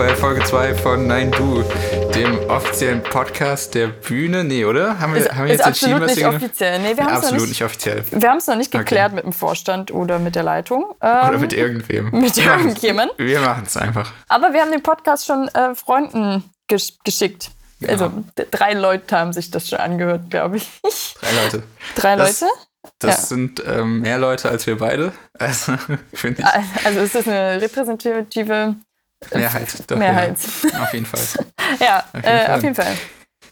bei Folge 2 von Nein Du, dem offiziellen Podcast der Bühne. Nee, oder? Haben wir, ist, haben wir jetzt entschieden, absolut nicht offiziell. Nee, wir ja, haben es absolut noch nicht, nicht, offiziell. wir haben es noch nicht geklärt Okay. mit dem Vorstand oder mit der Leitung. Ähm, Oder mit irgendwem. mit Wir machen's- irgendjemand. Wir machen es einfach. Aber wir haben den Podcast schon äh, Freunden gesch geschickt. Genau. Also drei Leute haben sich das schon angehört, glaube ich. Drei Leute. drei Das- Leute? Das Ja. sind ähm, mehr Leute als wir beide. Also, finde ich. Also ist das eine repräsentative Mehrheit. Doch, Mehrheit. Ja, auf jeden Fall. Ja, Auf jeden äh, Fall. auf jeden Fall.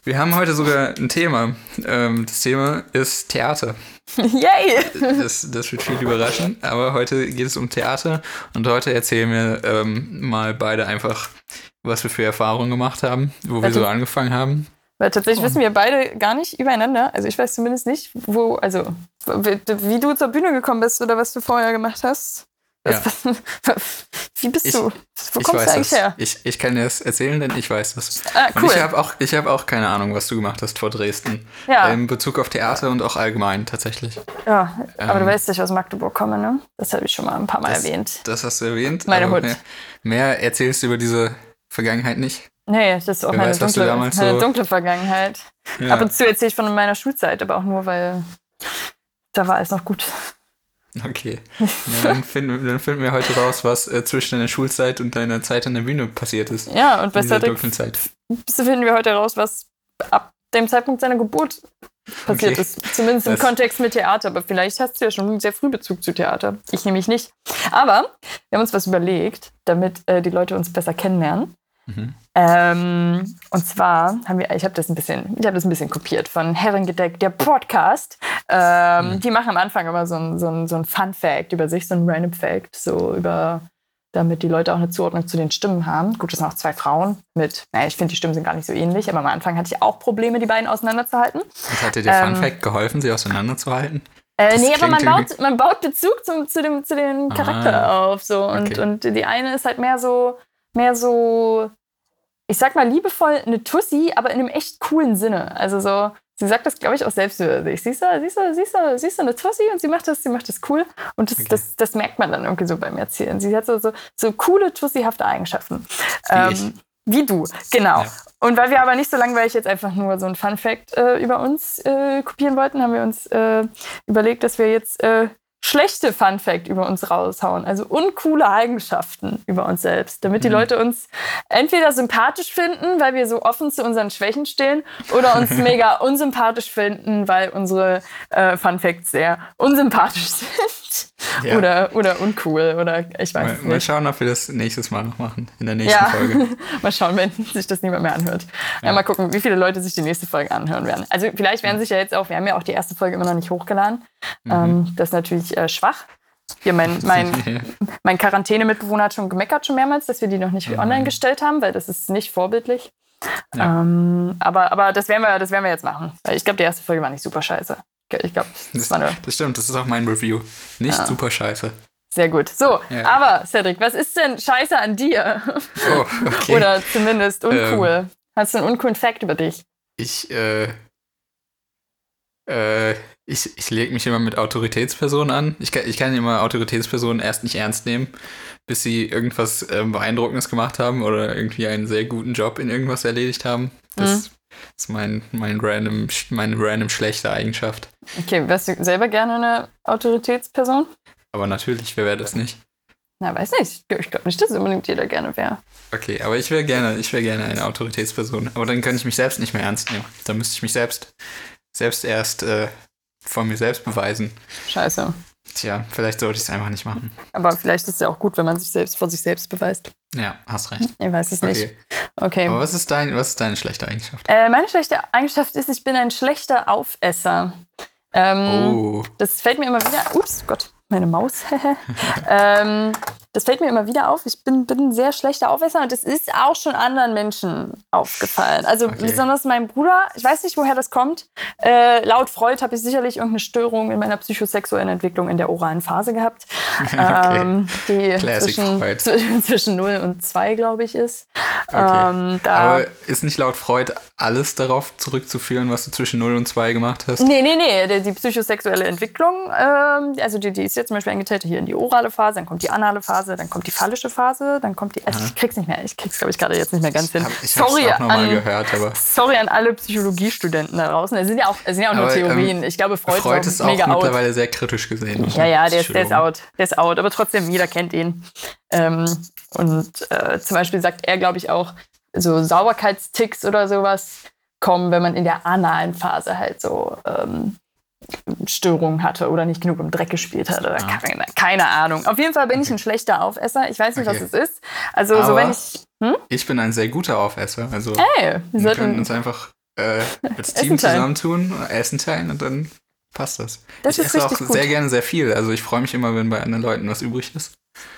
Wir haben heute sogar ein Thema. Ähm, das Thema ist Theater. Yay! Das, das wird viel überraschen, aber heute geht es um Theater und heute erzählen wir ähm, mal beide einfach, was wir für Erfahrungen gemacht haben, wo wir so angefangen haben. Weil tatsächlich Oh. wissen wir beide gar nicht übereinander. Also ich weiß zumindest nicht, wo, also wie du zur Bühne gekommen bist oder was du vorher gemacht hast. Ja. Wie bist Ich- du? Wo ich kommst du eigentlich das. her? Ich, ich kann dir das erzählen, denn ich weiß das. Ah, Und cool. ich habe auch, ich hab auch keine Ahnung, was du gemacht hast vor Dresden. Ja. In Bezug auf Theater und auch allgemein tatsächlich. Ja, aber Ähm, du weißt, dass ich aus Magdeburg komme, ne? Das habe ich schon mal ein paar Mal Das- erwähnt. Das hast du erwähnt. Meine Hut. Mehr, mehr erzählst du über diese Vergangenheit nicht. Nee, das ist auch Wer meine, weiß, dunkle, meine so- dunkle Vergangenheit. Ja. Ab und zu erzähle ich von meiner Schulzeit, aber auch nur, weil da war alles noch gut. Okay. Ja, dann, finden, dann finden wir heute raus, was äh, zwischen deiner Schulzeit und deiner Zeit an der Bühne passiert ist. Ja, und bei Cedric finden wir heute raus, was ab dem Zeitpunkt seiner Geburt passiert Okay. ist. Zumindest im Das- Kontext mit Theater. Aber vielleicht hast du ja schon sehr früh Bezug zu Theater. Ich nämlich nicht. Aber wir haben uns was überlegt, damit äh, die Leute uns besser kennenlernen. Mhm. Ähm, und zwar haben wir, ich habe das ein bisschen, ich habe das ein bisschen kopiert von Herrengedeck, der Podcast. Ähm, Mhm. Die machen am Anfang immer so ein, so ein, so ein Fun Fact über sich, so ein Random Fact, so über, damit die Leute auch eine Zuordnung zu den Stimmen haben. Gut, das sind auch zwei Frauen mit, naja, ich finde, die Stimmen sind gar nicht so ähnlich, aber am Anfang hatte ich auch Probleme, die beiden auseinanderzuhalten. Und hat dir der Ähm, Fun Fact geholfen, sie auseinanderzuhalten? Äh, Das nee, aber man baut, man baut Bezug zum, zu, dem, zu Ah, Charakter auf. So. Und, okay. und die eine ist halt mehr so, mehr so, ich sag mal liebevoll eine Tussi, aber in einem echt coolen Sinne. Also so, sie sagt das, glaube ich, auch selbst über sich. Sie ist, so- sie, ist, so- sie, ist, so- sie ist so eine Tussi und sie macht das, sie macht das cool. Und das, Okay. das, das merkt man dann irgendwie so beim Erzählen. Sie hat so, so, so coole, tussihafte Eigenschaften. Ähm, Wie ich. Wie du, genau. Ja. Und weil wir aber nicht so langweilig jetzt einfach nur so ein Fun Fact äh, über uns äh, kopieren wollten, haben wir uns äh, überlegt, dass wir jetzt äh, schlechte Fun Fact über uns raushauen, also uncoole Eigenschaften über uns selbst, damit die Mhm. Leute uns entweder sympathisch finden, weil wir so offen zu unseren Schwächen stehen, oder uns mega unsympathisch finden, weil unsere äh, Fun Facts sehr unsympathisch sind. Ja. Oder, oder uncool, oder ich weiß Mal, es mal nicht. schauen, ob wir das nächstes Mal noch machen. In der nächsten Ja, Folge. mal schauen, wenn sich das niemand mehr anhört. Ja. Ja. mal gucken, wie viele Leute sich die nächste Folge anhören werden. Also vielleicht werden sich ja jetzt auch, wir haben ja auch die erste Folge immer noch nicht hochgeladen. Mhm. Ähm, das ist natürlich äh, schwach. Hier mein, mein, mein Quarantäne-Mitbewohner hat schon gemeckert schon mehrmals, dass wir die noch nicht Mhm. online gestellt haben, weil das ist nicht vorbildlich. Ja. Ähm, aber, aber das werden wir, das werden wir jetzt machen. Weil ich glaube, die erste Folge war nicht super scheiße. Ich glaube, das Das, das stimmt, das ist auch mein Review. Nicht Ja. super scheiße. sehr gut. So, Ja. aber Cedric, was ist denn scheiße an dir? Oh, okay. Oder zumindest uncool. Ähm. Hast du einen uncoolen Fact über dich? ich, äh, äh, ich, ich lege mich immer mit Autoritätspersonen an. Ich kann, ich kann immer Autoritätspersonen erst nicht ernst nehmen, bis sie irgendwas ähm, Beeindruckendes gemacht haben oder irgendwie einen sehr guten Job in irgendwas erledigt haben. Das ist mein, mein random, meine random schlechte Eigenschaft. Okay, wärst du selber gerne eine Autoritätsperson? Aber natürlich, wer wäre das nicht? Na, weiß nicht. Ich glaube nicht, dass unbedingt jeder gerne wäre. Okay, aber ich wäre gerne, ich wäre gerne eine Autoritätsperson. Aber dann kann ich mich selbst nicht mehr ernst nehmen. Dann müsste ich mich selbst, selbst erst äh, von mir selbst beweisen. Scheiße. Tja, vielleicht sollte ich es einfach nicht machen. Aber vielleicht ist es ja auch gut, wenn man sich selbst vor sich selbst beweist. Ja, hast recht. Ich weiß es nicht. Okay. Okay. Aber was ist, dein, was ist deine schlechte Eigenschaft? Äh, meine schlechte Eigenschaft ist, ich bin ein schlechter Aufesser. Ähm, Oh, Das fällt mir immer wieder. Ups, Gott, meine Maus. ähm, das fällt mir immer wieder auf. Ich bin, bin ein sehr schlechter Aufesser und das ist auch schon anderen Menschen aufgefallen. Also Okay. besonders meinem Bruder. Ich weiß nicht, woher das kommt. Äh, laut Freud habe ich sicherlich irgendeine Störung in meiner psychosexuellen Entwicklung in der oralen Phase gehabt. Okay. Ähm, die Classic zwischen, Freud. zwischen, zwischen 0 und 2, glaube ich, ist. Okay. Ähm, aber ist nicht laut Freud alles darauf zurückzuführen, was du zwischen 0 und 2 gemacht hast? Nee, nee, nee, die, die psychosexuelle Entwicklung, ähm, also die, die ist jetzt zum Beispiel eingeteilt hier in die orale Phase, dann kommt die anale Phase, Phase, dann kommt die phallische Phase, dann kommt die. Also ich krieg's nicht mehr. Ich krieg's, glaube ich, gerade jetzt nicht mehr ganz hin. Hab, ich sorry auch noch mal gehört, aber. Sorry an alle Psychologiestudenten da draußen. Es sind ja auch, es sind ja auch nur aber, Theorien. Ähm, ich glaube, Freud, Freud ist auch, mega auch mittlerweile sehr kritisch gesehen. Ja, ja, der ist, der ist out. Der ist out. Aber trotzdem, jeder kennt ihn. Ähm, und äh, zum Beispiel sagt er, glaube ich, auch, so Sauberkeitsticks oder sowas kommen, wenn man in der analen Phase halt so ähm, Störungen hatte oder nicht genug im Dreck gespielt hat oder ah. keine, keine, Ahnung. Auf jeden Fall bin ich ein schlechter Aufesser. Ich weiß nicht, okay. was es ist. Also Aber so wenn ich. Hm? Ich bin ein sehr guter Aufesser. Also hey, wir, wir können uns einfach äh, als Team zusammentun, Essen teilen und dann passt das. das ich esse auch gut. sehr gerne sehr viel. Also ich freue mich immer, wenn bei anderen Leuten was übrig ist.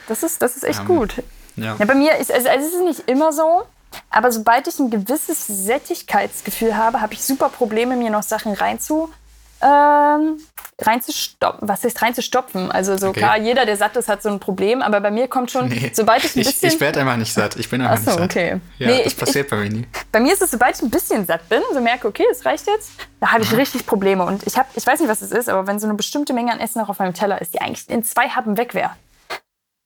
Das ist, das ist echt ähm, gut. Ja. ja. bei mir ist also, es ist nicht immer so. Aber sobald ich ein gewisses Sättigkeitsgefühl habe, habe ich super Probleme, mir noch Sachen reinzu, ähm, reinzustopfen. Was heißt reinzustopfen? Also so okay. klar, jeder, der satt ist, hat so ein Problem, aber bei mir kommt schon, nee, sobald ich ein bisschen... Ich, ich werde einfach nicht satt. Ich bin einfach Achso, nicht satt. okay. Ja, nee, das ich, passiert ich, bei mir nie. Bei mir ist es, sobald ich ein bisschen satt bin, so merke, okay, es reicht jetzt, da habe ich mhm. richtig Probleme. Und ich habe, ich weiß nicht, was es ist, aber wenn so eine bestimmte Menge an Essen noch auf meinem Teller ist, die eigentlich in zwei Happen weg wäre,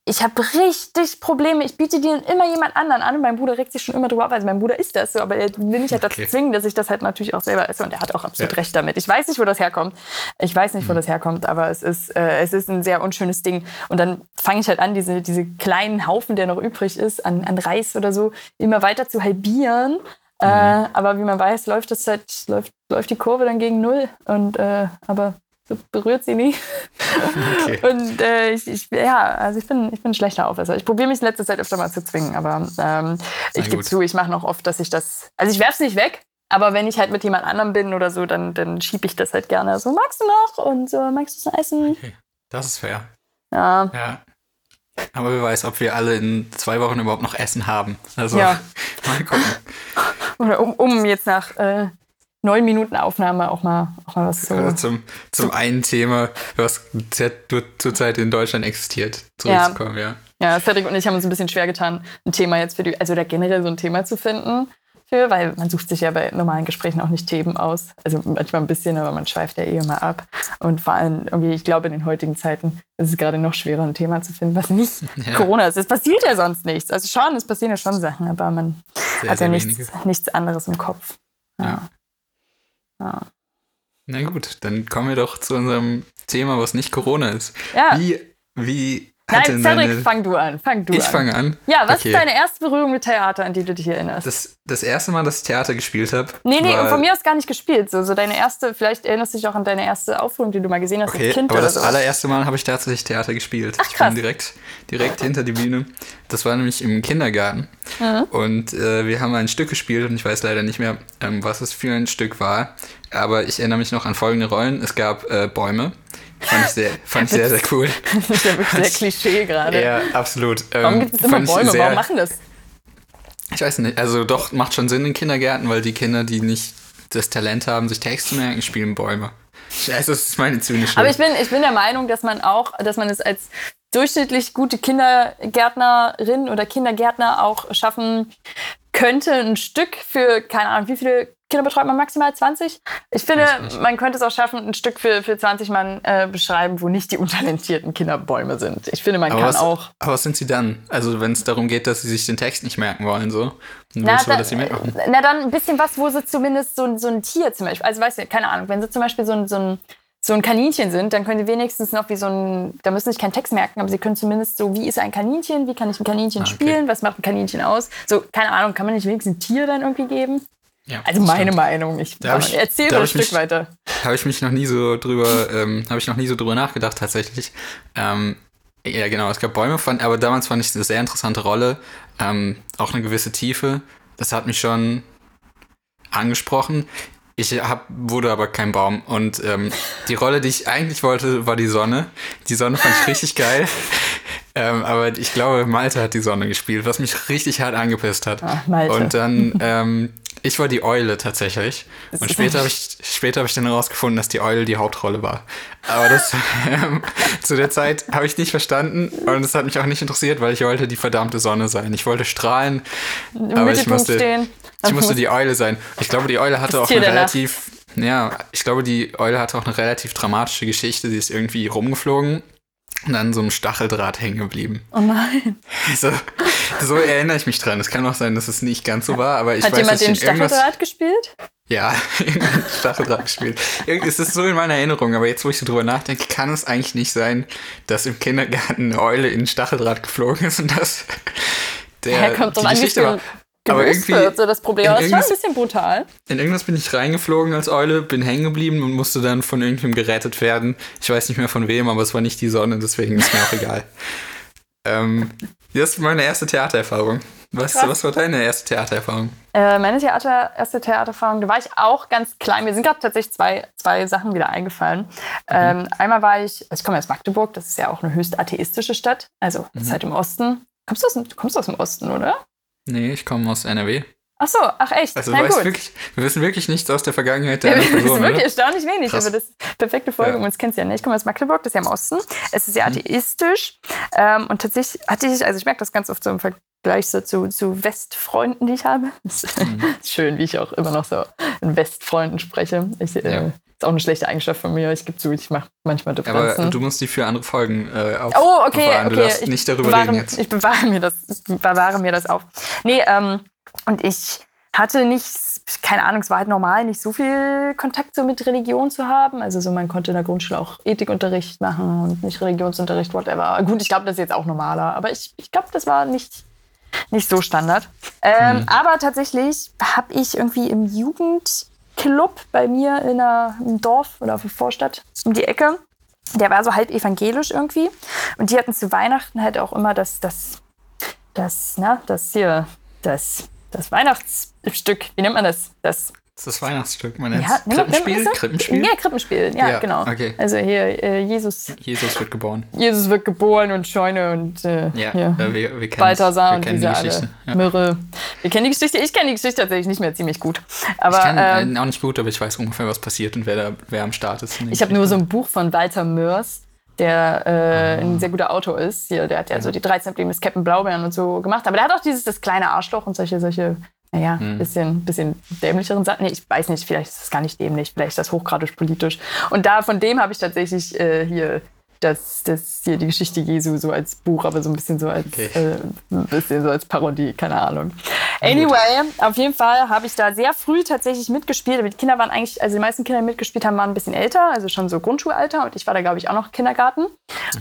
ich habe richtig Probleme. Ich biete dir immer jemand anderen an. Und mein Bruder regt sich schon immer drüber auf. Also mein Bruder ist das so, aber er will mich halt dazu okay. zwingen, dass ich das halt natürlich auch selber esse. Und er hat auch absolut ja. recht damit. Ich weiß nicht, wo das herkommt. Ich weiß nicht, wo mhm. das herkommt, aber es ist, äh, es ist ein sehr unschönes Ding. Und dann fange ich halt an, diese, diese kleinen Haufen, der noch übrig ist, an, an Reis oder so, immer weiter zu halbieren. Äh, mhm. Äh, aber wie man weiß, läuft das halt, läuft, läuft die Kurve dann gegen null. Und äh, aber berührt sie nie. Okay. Und äh, ich, ich, ja, also ich bin, ich bin ein schlechter Aufesser. Ich probiere mich in letzter Zeit öfter mal zu zwingen, aber ähm, ich gebe zu, ich mache noch oft, dass ich das. Also ich werfe es nicht weg, aber wenn ich halt mit jemand anderem bin oder so, dann, dann schiebe ich das halt gerne. So, magst du noch? Und so, magst du es essen? Okay. Das ist fair. Ja. ja. Aber wer weiß, ob wir alle in zwei Wochen überhaupt noch Essen haben. Also ja. mal gucken. Oder um, um jetzt nach äh, neun Minuten Aufnahme auch mal, auch mal was so. Also zum, zum einen Thema, was zurzeit in Deutschland existiert, zurückzukommen, ja. ja. Ja, Cedric und ich haben uns ein bisschen schwer getan, ein Thema jetzt für die, also da generell so ein Thema zu finden. Für, weil man sucht sich ja bei normalen Gesprächen auch nicht Themen aus. Also manchmal ein bisschen, aber man schweift ja eh immer ab. Und vor allem, irgendwie, ich glaube, in den heutigen Zeiten ist es gerade noch schwerer, ein Thema zu finden, was nicht ja. Corona ist. Es passiert ja sonst nichts. Also schon, es passieren ja schon Sachen, aber man sehr, hat ja nichts, nichts anderes im Kopf. ja. Ja. Na gut, dann kommen wir doch zu unserem Thema, was nicht Corona ist. Ja. Wie, wie Nein, Cedric, deine... fang du an. Fang du ich an. fange an. Ja, was okay. ist deine erste Berührung mit Theater, an die du dich erinnerst? Das, das erste Mal, dass ich Theater gespielt habe. Nee, nee, war... von mir aus gar nicht gespielt. So, so deine erste, vielleicht erinnerst du dich auch an deine erste Aufführung, die du mal gesehen hast okay, als Kind aber das so. allererste Mal habe ich tatsächlich Theater gespielt. Ach, krass. Ich bin direkt, direkt hinter die Bühne. Das war nämlich im Kindergarten. Mhm. Und äh, wir haben ein Stück gespielt und ich weiß leider nicht mehr, ähm, was es für ein Stück war. Aber ich erinnere mich noch an folgende Rollen. Es gab äh, Bäume. Fand ich sehr, fand ich sehr, sehr cool. Das ist ja wirklich sehr Klischee gerade. Ja, absolut. Warum ähm, gibt es immer Bäume? Sehr, Warum machen das? Ich weiß nicht. Also doch, macht schon Sinn in Kindergärten, weil die Kinder, die nicht das Talent haben, sich Text zu merken, spielen Bäume. Scheiße, das ist meine zynische. Aber ich bin, ich bin der Meinung, dass man auch, dass man es als durchschnittlich gute Kindergärtnerin oder Kindergärtner auch schaffen könnte, ein Stück für, keine Ahnung, wie viele Kinder betreut man maximal 20? Ich finde, man könnte es auch schaffen, ein Stück für, für 20 Mann äh, beschreiben, wo nicht die untalentierten Kinderbäume sind. Ich finde, man aber kann was, auch. Aber was sind sie dann? Also, wenn es darum geht, dass sie sich den Text nicht merken wollen, so. Na, da, dass sie merken. na, dann ein bisschen was, wo sie zumindest so, so ein Tier zum Beispiel, also weißt du, keine Ahnung, wenn sie zum Beispiel so ein, so ein so ein Kaninchen sind, dann können sie wenigstens noch wie so ein, da müssen sie sich keinen Text merken, aber sie können zumindest so, wie ist ein Kaninchen, wie kann ich ein Kaninchen ah, okay. spielen, was macht ein Kaninchen aus? So, keine Ahnung, kann man nicht wenigstens ein Tier dann irgendwie geben? Ja, also meine stimmt. Meinung. Ich erzähle ein Stück mich, weiter. Habe ich mich noch nie so drüber, ähm, habe ich noch nie so drüber nachgedacht tatsächlich. Ähm, ja, genau, es gab Bäume, fand, aber damals fand ich eine sehr interessante Rolle, ähm, auch eine gewisse Tiefe. Das hat mich schon angesprochen. Ich hab, wurde aber kein Baum. Und ähm, die Rolle, die ich eigentlich wollte, war die Sonne. Die Sonne fand ich richtig geil. Ähm, aber ich glaube, Malte hat die Sonne gespielt, was mich richtig hart angepisst hat. Ach, Malte. Und dann, ähm, ich war die Eule tatsächlich. Das und später habe ich, später hab ich dann herausgefunden, dass die Eule die Hauptrolle war. Aber das ähm, zu der Zeit habe ich nicht verstanden und es hat mich auch nicht interessiert, weil ich wollte die verdammte Sonne sein. Ich wollte strahlen, Im aber ich musste, stehen. ich musste die Eule sein. Ich glaube, die Eule hatte auch eine relativ, ja, ich glaube, die Eule hatte auch eine relativ dramatische Geschichte. Sie ist irgendwie rumgeflogen an so einem Stacheldraht hängen geblieben. Oh nein. So, so erinnere ich mich dran. Es kann auch sein, dass es nicht ganz so war, aber ich Hat weiß, jemand dass den Stacheldraht gespielt? Ja, Stacheldraht gespielt. Irgendwie ist es so in meiner Erinnerung, aber jetzt, wo ich so drüber nachdenke, kann es eigentlich nicht sein, dass im Kindergarten eine Eule in Stacheldraht geflogen ist und dass der Ja, kommt die Geschichte war. Aber gelöst irgendwie wird. So das Problem. Aber es war ein bisschen brutal. in irgendwas bin ich reingeflogen als Eule, bin hängen geblieben und musste dann von irgendwem gerettet werden. Ich weiß nicht mehr von wem, aber es war nicht die Sonne, deswegen ist mir auch egal. Ähm, das ist meine erste Theatererfahrung. Was, Krass. was war deine erste Theatererfahrung? Äh, meine Theater, erste Theatererfahrung, da war ich auch ganz klein. Mir sind gerade tatsächlich zwei, zwei Sachen wieder eingefallen. Ähm, einmal war ich, also ich komme aus Magdeburg, das ist ja auch eine höchst atheistische Stadt. Also, das ist halt im Osten. Kommst du aus, du kommst aus dem Osten, oder? Nee, ich komme aus NRW. Ach so, ach echt? Also Na gut. wirklich, wir wissen wirklich nichts aus der Vergangenheit der Ja, ist Person, wirklich oder? erstaunlich wenig, Krass. aber das ist eine perfekte Folge, Ja. um uns nicht. Ich komme aus Magdeburg, das ist ja im Osten. Es ist sehr Mhm. atheistisch. Ähm, und tatsächlich hatte ich, also ich merke das ganz oft so im Vergleich so zu, zu Westfreunden, die ich habe. Mhm. schön, wie ich auch immer noch so in Westfreunden spreche. Ich, äh, Ja. Ist auch eine schlechte Eigenschaft von mir. Ich gebe zu, ich mache manchmal Aber Differenzen. du musst die für andere Folgen äh, auf, Oh, okay, aufbewahren. Du okay. darfst Ich nicht darüber bewahre, reden jetzt. Ich bewahre mir das, ich bewahre mir das auf. Nee, ähm, und ich hatte nicht, keine Ahnung, es war halt normal, nicht so viel Kontakt so mit Religion zu haben. Also so, man konnte in der Grundschule auch Ethikunterricht machen und nicht Religionsunterricht, whatever. Gut, ich glaube, das ist jetzt auch normaler, aber ich, ich glaube, das war nicht, nicht so Standard. Ähm, Mhm. Aber tatsächlich habe ich irgendwie im Jugendclub bei mir in einer, im Dorf oder auf der Vorstadt um die Ecke, der war so halb evangelisch irgendwie. Und die hatten zu Weihnachten halt auch immer das, das, das, na, das hier, das, das Weihnachtsstück. Wie nennt man das? Das Das ist das Weihnachtsstück, nennt ja, nennt man Krippenspiel? Krippenspiel? Ja, Krippenspiel. Ja, Ja, genau. okay. Also hier, äh, Jesus, Jesus wird geboren. Jesus wird geboren und Scheune und äh, Ja, hier. äh, wir, wir Balthasar wir und diese die alle. Ja. Myrrhe. Wir kennen die Geschichte. Ich kenne die Geschichte tatsächlich nicht mehr ziemlich gut. Aber ich ähm, äh, auch nicht gut, aber ich weiß ungefähr, was passiert und wer, da, wer am Start ist. ich habe nur so ein Buch von Walter Mörs, der äh, Ah. ein sehr guter Autor ist. Hier, der hat ja so die 13 Probleme des Captain Blaubeeren und so gemacht. Aber der hat auch dieses das kleine Arschloch und solche, solche, naja, Hm. bisschen, bisschen dämlicheren Sachen. Nee, ich weiß nicht, vielleicht ist das gar nicht dämlich, vielleicht ist das hochgradig politisch. Und da von dem habe ich tatsächlich äh, hier das, das hier die Geschichte Jesu so als Buch, aber so ein bisschen so als Okay. äh, ein bisschen so als Parodie, keine Ahnung. Anyway, auf jeden Fall habe ich da sehr früh tatsächlich mitgespielt. Die Kinder waren eigentlich, also die meisten Kinder, die mitgespielt haben, waren ein bisschen älter, also schon so Grundschulalter. Und ich war da, glaube ich, auch noch Kindergarten.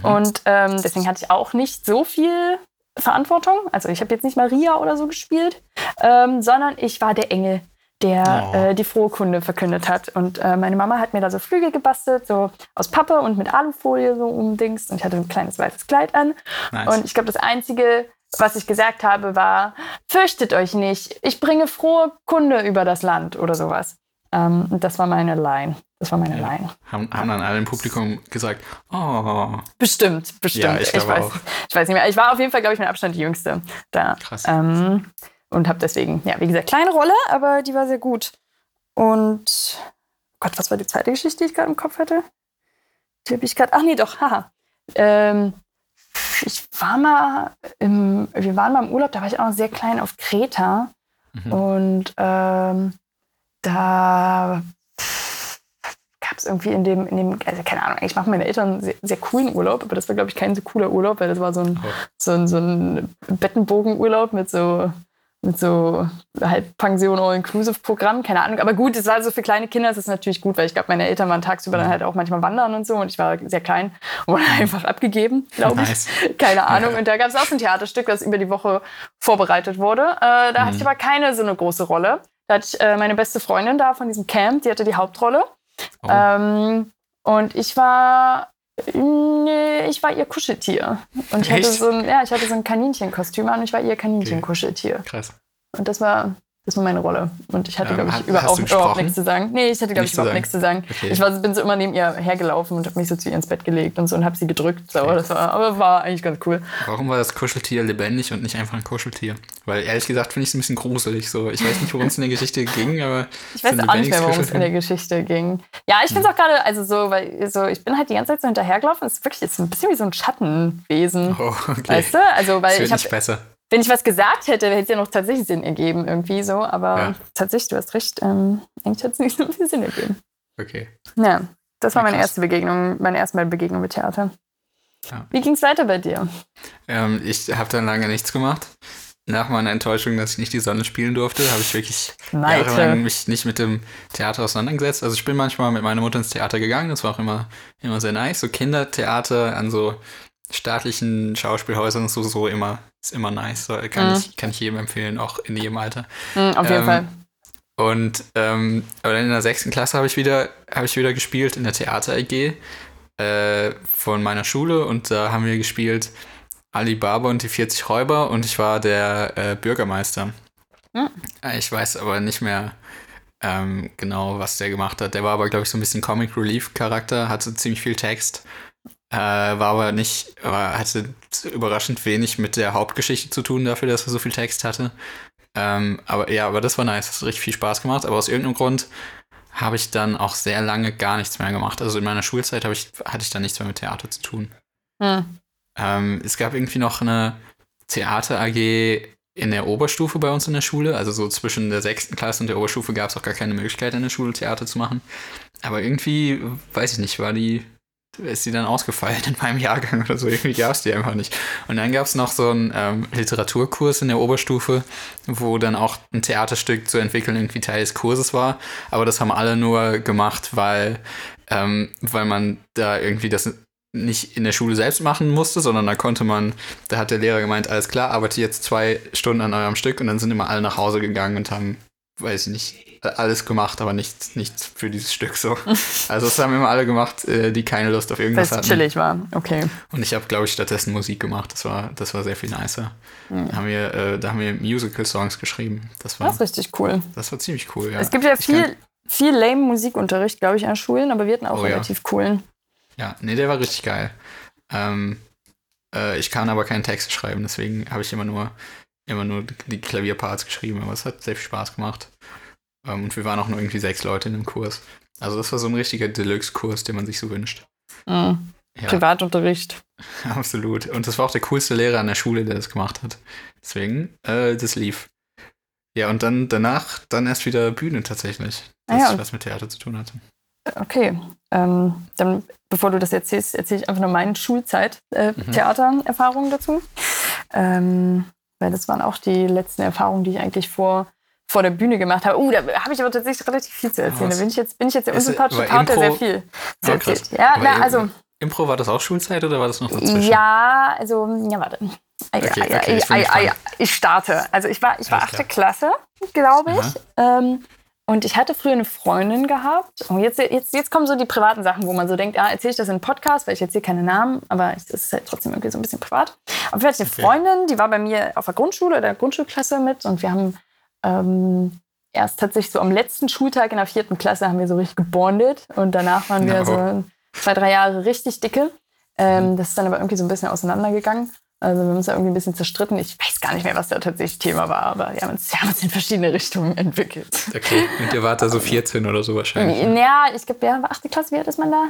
Und ähm, deswegen hatte ich auch nicht so viel Verantwortung. Also ich habe jetzt nicht Maria oder so gespielt, ähm, sondern ich war der Engel, der Oh. äh, die frohe Kunde verkündet hat. Und äh, meine Mama hat mir da so Flügel gebastelt, so aus Pappe und mit Alufolie so umdings. Und ich hatte ein kleines weißes Kleid an. Nice. Und ich glaube, das Einzige, was ich gesagt habe, war, fürchtet euch nicht, ich bringe frohe Kunde über das Land oder sowas. Ähm, und das war meine Line. Das war meine Line. haben, haben dann alle im Publikum gesagt, oh, Bestimmt, bestimmt. Ja, ich glaube weiß, auch. ich weiß nicht mehr. Ich war auf jeden Fall, glaube ich, mit Abstand die Jüngste da. krass. Ähm, und habe deswegen, ja, wie gesagt, kleine Rolle, aber die war sehr gut. Und Gott, was war die zweite Geschichte, die ich gerade im Kopf hatte? Die habe ich gerade, ach nee, doch, haha. Ähm, ich war mal im, wir waren mal im Urlaub, da war ich auch noch sehr klein auf Kreta. Mhm. Und ähm, da gab es irgendwie in dem, in dem, also keine Ahnung, eigentlich machen meine Eltern sehr, sehr coolen Urlaub, aber das war, glaube ich, kein so cooler Urlaub, weil das war so ein, Oh. so ein, so ein Bettenbogenurlaub mit so, mit so Halbpension All-Inclusive-Programm, keine Ahnung. Aber gut, es war so für kleine Kinder, ist es natürlich gut, weil ich glaube, meine Eltern waren tagsüber dann halt auch manchmal wandern und so und ich war sehr klein und wurde einfach abgegeben, glaube ich. Nice. Keine Ahnung. Und da gab es auch so ein Theaterstück, das über die Woche vorbereitet wurde. Äh, da hatte ich Mhm. aber keine so eine große Rolle. Da hatte ich äh, meine beste Freundin da von diesem Camp, die hatte die Hauptrolle. Oh. Ähm, und ich war, nee, ich war ihr Kuscheltier. Und ich hatte Echt? so ein, ja, ich hatte so ein Kaninchenkostüm an und ich war ihr Kaninchenkuscheltier. Krass. Und das war, das war meine Rolle. Und ich hatte, Ähm, glaube ich, hast du überhaupt nichts zu sagen. Nee, ich hatte, glaube ich, überhaupt nichts zu sagen. Okay. Ich war, bin so immer neben ihr hergelaufen und habe mich so zu ihr ins Bett gelegt und so und habe sie gedrückt. So. Okay. Das war, aber war eigentlich ganz cool. Warum war das Kuscheltier lebendig und nicht einfach ein Kuscheltier? Weil ehrlich gesagt finde ich es ein bisschen gruselig. So. Ich weiß nicht, worum es in der Geschichte ging, aber Ich weiß auch nicht mehr, worum es in der. Geschichte ging. Ja, ich finde es auch gerade, also so, weil so, ich bin halt die ganze Zeit so hinterhergelaufen. Es ist wirklich es ist ein bisschen wie so ein Schattenwesen. Oh, okay. Weißt du? Also, das weil wird ich habe nicht besser. Wenn ich was gesagt hätte, hätte es ja noch tatsächlich Sinn ergeben irgendwie so. Aber Ja. tatsächlich, du hast recht, ähm, eigentlich hat es nicht so viel Sinn ergeben. Okay. Ja, das war Ja, meine erste Begegnung, meine erste Mal Begegnung mit Theater. Ja. Wie ging es weiter bei dir? Ähm, ich habe dann lange nichts gemacht. Nach meiner Enttäuschung, dass ich nicht die Sonne spielen durfte, habe ich wirklich Neite. jahrelang mich nicht mit dem Theater auseinandergesetzt. Also ich bin manchmal mit meiner Mutter ins Theater gegangen, das war auch immer, immer sehr nice. So Kindertheater an so staatlichen Schauspielhäusern so, so immer, ist immer nice. So, kann, mhm. ich, kann ich jedem empfehlen, auch in jedem Alter. Mhm, auf jeden ähm, Fall. Und ähm, aber dann in der sechsten Klasse habe ich wieder, habe ich wieder gespielt in der Theater AG äh, von meiner Schule und da haben wir gespielt Alibaba und die 40 Räuber und ich war der äh, Bürgermeister. Mhm. Ich weiß aber nicht mehr ähm, genau, was der gemacht hat. Der war aber, glaube ich, so ein bisschen Comic Relief Charakter, hatte ziemlich viel Text, äh, war aber nicht, war, hatte überraschend wenig mit der Hauptgeschichte zu tun dafür, dass er so viel Text hatte. Ähm, aber ja, aber das war nice, das hat richtig viel Spaß gemacht. Aber aus irgendeinem Grund habe ich dann auch sehr lange gar nichts mehr gemacht. Also in meiner Schulzeit ich, hatte ich dann nichts mehr mit Theater zu tun. Hm. Ähm, es gab irgendwie noch eine Theater AG in der Oberstufe bei uns in der Schule. Also so zwischen der sechsten Klasse und der Oberstufe gab es auch gar keine Möglichkeit, in der Schule Theater zu machen. Aber irgendwie, weiß ich nicht, war die, ist sie dann ausgefallen in meinem Jahrgang oder so. Irgendwie gab es die einfach nicht. Und dann gab es noch so einen ähm, Literaturkurs in der Oberstufe, wo dann auch ein Theaterstück zu entwickeln irgendwie Teil des Kurses war. Aber das haben alle nur gemacht, weil, ähm, weil man da irgendwie das nicht in der Schule selbst machen musste, sondern da konnte man, da hat der Lehrer gemeint, alles klar, arbeite jetzt zwei Stunden an eurem Stück und dann sind immer alle nach Hause gegangen und haben, weiß ich nicht, alles gemacht, aber nichts, nichts für dieses Stück so. Also das haben immer alle gemacht, äh, die keine Lust auf irgendwas hatten. chillig war, okay. Und ich habe, glaube ich, stattdessen Musik gemacht. Das war, das war sehr viel nicer. Mhm. Da haben wir, äh, da haben wir Musical-Songs geschrieben. Das war das ist richtig cool. Das war ziemlich cool, ja. Es gibt ja viel, viel lame Musikunterricht, glaube ich, an Schulen, aber wir hatten auch oh, relativ ja. coolen. Ja, nee, der war richtig geil. Ähm, äh, ich kann aber keinen Text schreiben, deswegen habe ich immer nur, immer nur die Klavierparts geschrieben, aber es hat sehr viel Spaß gemacht. Ähm, und wir waren auch nur irgendwie sechs Leute in dem Kurs. Also das war so ein richtiger Deluxe-Kurs, den man sich so wünscht. Mhm. Ja. Privatunterricht. Absolut. Und das war auch der coolste Lehrer an der Schule, der das gemacht hat. Deswegen, äh, das lief. Ja, und dann danach, dann erst wieder Bühne tatsächlich. Das, ah ja, was mit Theater zu tun hatte. Okay, ähm, dann bevor du das erzählst, erzähle ich einfach nur meine Schulzeit-Theatererfahrungen äh, mhm. dazu. Ähm, weil das waren auch die letzten Erfahrungen, die ich eigentlich vor, vor der Bühne gemacht habe. Uh, da habe ich aber tatsächlich relativ viel zu erzählen. Da bin ich jetzt, bin ich jetzt der unsympathische Part, der sehr viel zu oh, erzählt. Ja, na, also. Impro war das auch Schulzeit oder war das noch dazwischen? Ja, also, ja, warte. Okay, okay, ich, ich, ich, starte. Also ich war, ich war achte Klasse, glaube ich. Ähm, und ich hatte früher eine Freundin gehabt. Und jetzt, jetzt, jetzt kommen so die privaten Sachen, wo man so denkt, ja, erzähle ich das in einem Podcast, weil ich erzähle keine Namen, aber es ist halt trotzdem irgendwie so ein bisschen privat. Auf jeden Fall eine Freundin, die war bei mir auf der Grundschule oder der Grundschulklasse mit und wir haben ähm, erst tatsächlich so am letzten Schultag in der vierten Klasse haben wir so richtig gebondet und danach waren wir no. so zwei, drei Jahre richtig dicke. Ähm, das ist dann aber irgendwie so ein bisschen auseinandergegangen. Also wir haben uns da irgendwie ein bisschen zerstritten. Ich weiß gar nicht mehr, was da tatsächlich Thema war, aber wir haben uns, wir haben uns in verschiedene Richtungen entwickelt. Okay, und ihr wart da so 14 oder so wahrscheinlich? Ja, ich glaube, ja, war 8. Klasse, wie alt ist man da?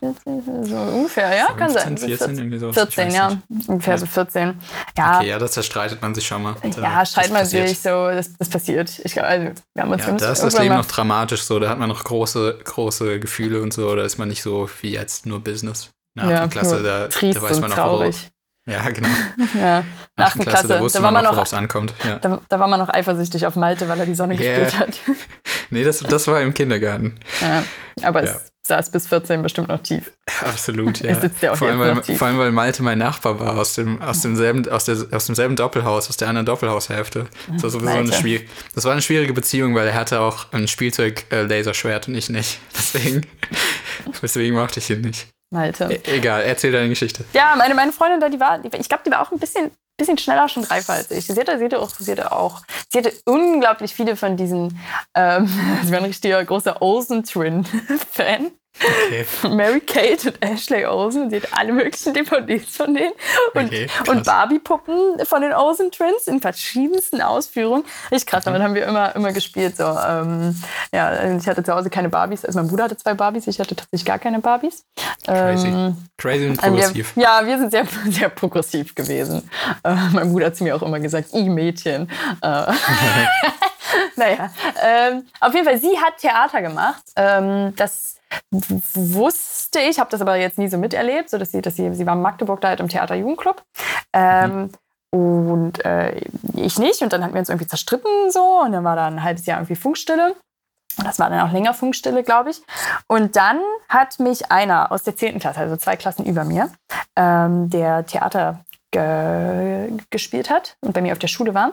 So ungefähr, ja, 15, kann sein. 14, irgendwie so. 14, ja. Ungefähr so 14. Ja. Okay, ja, das zerstreitet man sich schon mal. Da, ja, streitet man sich so, das, das passiert. Ich glaube, also, wir haben uns ja, da ist das Leben noch dramatisch so, da hat man noch große, große Gefühle und so, da ist man nicht so wie jetzt nur Business. Nach ja, Klasse, da, da weiß man noch, traurig. Ja, genau. ja. Nach Klasse, Klasse. Da, war man noch, worauf ankommt. Ja. Da, da, war man noch eifersüchtig auf Malte, weil er die Sonne yeah. gespielt hat. nee, das, das war im Kindergarten. Ja, aber ja. es saß bis 14 bestimmt noch tief. Absolut, ja. sitzt ja auch vor, allem, weil, tief. vor allem, weil Malte mein Nachbar war aus, dem, aus, demselben, aus, der, aus demselben Doppelhaus, aus der anderen Doppelhaushälfte. Das war sowieso eine schwierige, das war eine schwierige Beziehung, weil er hatte auch ein Spielzeug-Laserschwert äh, und ich nicht. Deswegen, deswegen mochte ich ihn nicht. Malte. E egal, erzähl deine Geschichte. Ja, meine, meine Freundin da, die war, ich glaube, die war auch ein bisschen, bisschen schneller schon reifer als ich. Sie hatte, sie hatte, auch, sie hatte auch, sie hatte unglaublich viele von diesen, ähm, sie war ein richtiger großer Olsen-Twin-Fan. Okay. Mary Kate und Ashley Olsen. Sie hat alle möglichen DVDs von denen. Und, okay, und Barbie-Puppen von den Olsen Twins in verschiedensten Ausführungen. Richtig krass, damit haben wir immer, immer gespielt. So, ähm, ja, ich hatte zu Hause keine Barbies. Also mein Bruder hatte zwei Barbies, ich hatte tatsächlich gar keine Barbies. Crazy. Ähm, Crazy und progressiv. Wir, ja, wir sind sehr, sehr progressiv gewesen. Äh, mein Bruder hat zu mir auch immer gesagt, i Mädchen. Äh, naja, ähm, auf jeden Fall, sie hat Theater gemacht. Ähm, das wusste ich, habe das aber jetzt nie so miterlebt, so dass sie, dass sie, sie war in Magdeburg da halt im Theater Jugendclub. Ähm, Und äh, ich nicht. Und dann hatten wir uns irgendwie zerstritten so. Und dann war da ein halbes Jahr irgendwie Funkstille. Und das war dann auch länger Funkstille, glaube ich. Und dann hat mich einer aus der 10. Klasse, also zwei Klassen über mir, ähm, der Theater gespielt hat und bei mir auf der Schule war,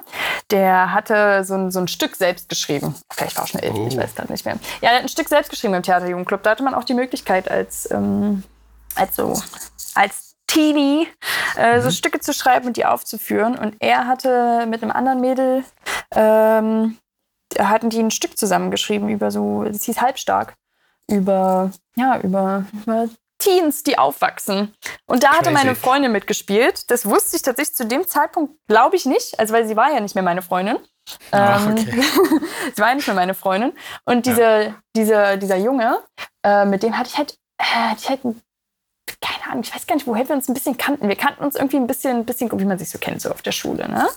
der hatte so ein, so ein Stück selbst geschrieben. Vielleicht war auch schon elf, ich Oh. weiß gerade nicht mehr. Ja, er hat ein Stück selbst geschrieben im Theaterjugendclub. Da hatte man auch die Möglichkeit, als, ähm, als so, als Teenie äh, so Stücke zu schreiben und die aufzuführen. Und er hatte mit einem anderen Mädel, ähm, da hatten die ein Stück zusammengeschrieben über so, es hieß halbstark, über, ja, über, über Teens, die aufwachsen. Und da hatte Crazy. meine Freundin mitgespielt. Das wusste ich tatsächlich zu dem Zeitpunkt, glaube ich nicht, also weil sie war ja nicht mehr meine Freundin. Ach, Ähm, okay. sie war ja nicht mehr meine Freundin. Und dieser, dieser, dieser Junge, äh, mit dem hatte ich halt, äh, hatte ich halt ein, keine Ahnung, ich weiß gar nicht, woher wir uns ein bisschen kannten. Wir kannten uns irgendwie ein bisschen, ein bisschen wie man sich so kennt, so auf der Schule. Ne?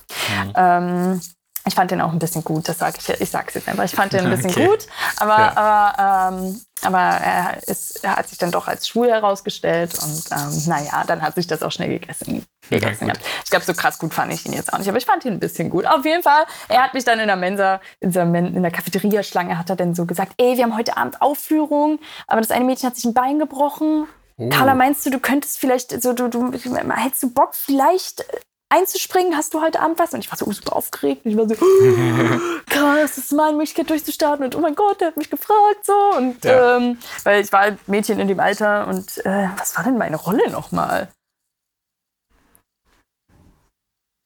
Mhm. Ähm, ich fand den auch ein bisschen gut, das sage ich, ich sag's jetzt einfach. Ich fand den ein bisschen Okay. gut, aber, Ja. aber, ähm, aber er, ist, er hat sich dann doch als schwul herausgestellt und ähm, naja, dann hat sich das auch schnell gegessen. gegessen gehabt. Ich glaube, so krass gut fand ich ihn jetzt auch nicht, aber ich fand ihn ein bisschen gut. Auf jeden Fall, er hat mich dann in der Mensa, in der, Men in der Cafeteria-Schlange, hat er dann so gesagt, ey, wir haben heute Abend Aufführung, aber das eine Mädchen hat sich ein Bein gebrochen. Oh. Carla, meinst du, du könntest vielleicht, so, du, du, hättest du Bock, vielleicht einzuspringen? Hast du heute Abend was? Und ich war so super aufgeregt. Und ich war so, krass, das ist meine Möglichkeit durchzustarten. Und oh mein Gott, der hat mich gefragt. So. Und Ja. ähm, weil ich war Mädchen in dem Alter. Und äh, was war denn meine Rolle nochmal?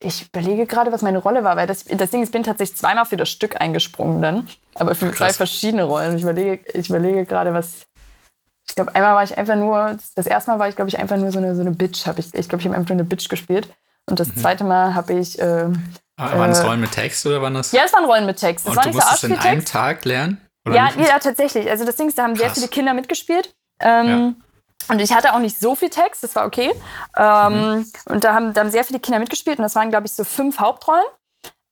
Ich überlege gerade, was meine Rolle war, weil das, das Ding ist, ich bin tatsächlich zweimal für das Stück eingesprungen dann, aber für zwei Krass. verschiedene Rollen. Ich überlege, ich überlege gerade, was, ich glaube, einmal war ich einfach nur, das erste Mal war ich, glaube ich, einfach nur so eine, so eine Bitch. Hab ich ich glaube, ich habe einfach nur eine Bitch gespielt. Und das zweite Mal habe ich, ähm, Ah, waren das äh, Rollen mit Text oder waren das? ja, es waren Rollen mit Text. Das Und war du nicht so musstest in einem. Tag lernen? Ja, wie? ja, tatsächlich. Also das Ding ist, da haben sehr Krass. viele Kinder mitgespielt. Ähm, Und ich hatte auch nicht so viel Text, das war okay. Ähm, Mhm. Und da haben, da haben sehr viele Kinder mitgespielt und das waren, glaube ich, so fünf Hauptrollen.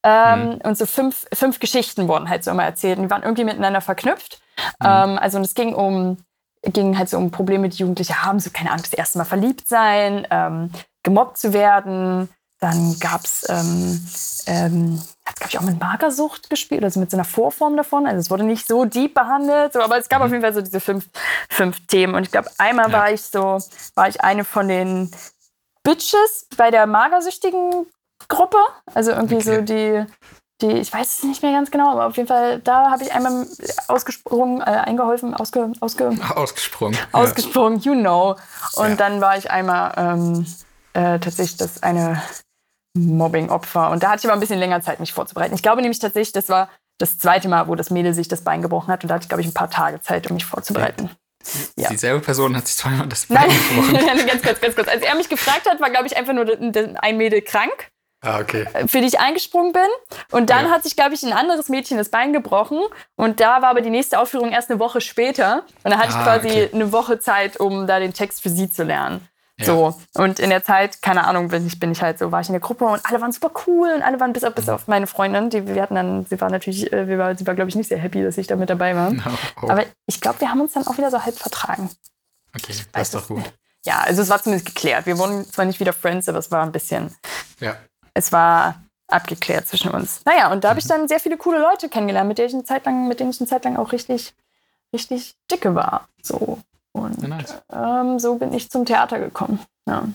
Ähm, Mhm. Und so fünf, fünf Geschichten wurden halt so immer erzählt und die waren irgendwie miteinander verknüpft. Mhm. Ähm, also und es ging um ging halt so um Probleme, die Jugendliche haben, so keine Ahnung, das erste Mal verliebt sein, ähm, gemobbt zu werden. Dann gab es, ähm, ähm, hat glaube ich auch mit Magersucht gespielt, also mit so einer Vorform davon. Also es wurde nicht so deep behandelt, so, aber es gab auf jeden Fall so diese fünf, fünf Themen. Und ich glaube, einmal Ja. war ich so, war ich eine von den Bitches bei der magersüchtigen Gruppe. Also irgendwie so die, die, ich weiß es nicht mehr ganz genau, aber auf jeden Fall, da habe ich einmal ausgesprungen, äh, eingeholfen, ausge, ausge, Ausgesprungen. ausgesprungen, you know. Und Ja. dann war ich einmal ähm, äh, tatsächlich das eine Mobbing-Opfer. Und da hatte ich aber ein bisschen länger Zeit, mich vorzubereiten. Ich glaube nämlich tatsächlich, das war das zweite Mal, wo das Mädel sich das Bein gebrochen hat. Und da hatte ich, glaube ich, ein paar Tage Zeit, um mich vorzubereiten. Ja. Dieselbe Person hat sich zweimal das Bein Nein, gebrochen. ganz kurz, ganz kurz. Als er mich gefragt hat, war, glaube ich, einfach nur ein Mädel krank. Ah, okay. für die ich eingesprungen bin. Und dann Ja. hat sich, glaube ich, ein anderes Mädchen das Bein gebrochen. Und da war aber die nächste Aufführung erst eine Woche später. Und da hatte ich Ah, quasi okay. eine Woche Zeit, um da den Text für sie zu lernen. Ja. So. Und in der Zeit, keine Ahnung, bin ich, bin ich halt so, war ich in der Gruppe und alle waren super cool und alle waren bis auf, bis auf meine Freundin, die wir hatten dann, sie war natürlich, äh, wir war, sie war, glaube ich, nicht sehr happy, dass ich da mit dabei war. Oh, Aber ich glaube, wir haben uns dann auch wieder so halb vertragen. okay, das weiß ist doch gut. Ja, also es war zumindest geklärt. Wir wurden zwar nicht wieder Friends, aber es war ein bisschen, Ja. es war abgeklärt zwischen uns. Naja, und da habe ich dann sehr viele coole Leute kennengelernt, mit denen ich eine Zeit lang, mit denen ich eine Zeit lang auch richtig, richtig dicke war. So. Und nice. ähm, so bin ich zum Theater gekommen. Ja.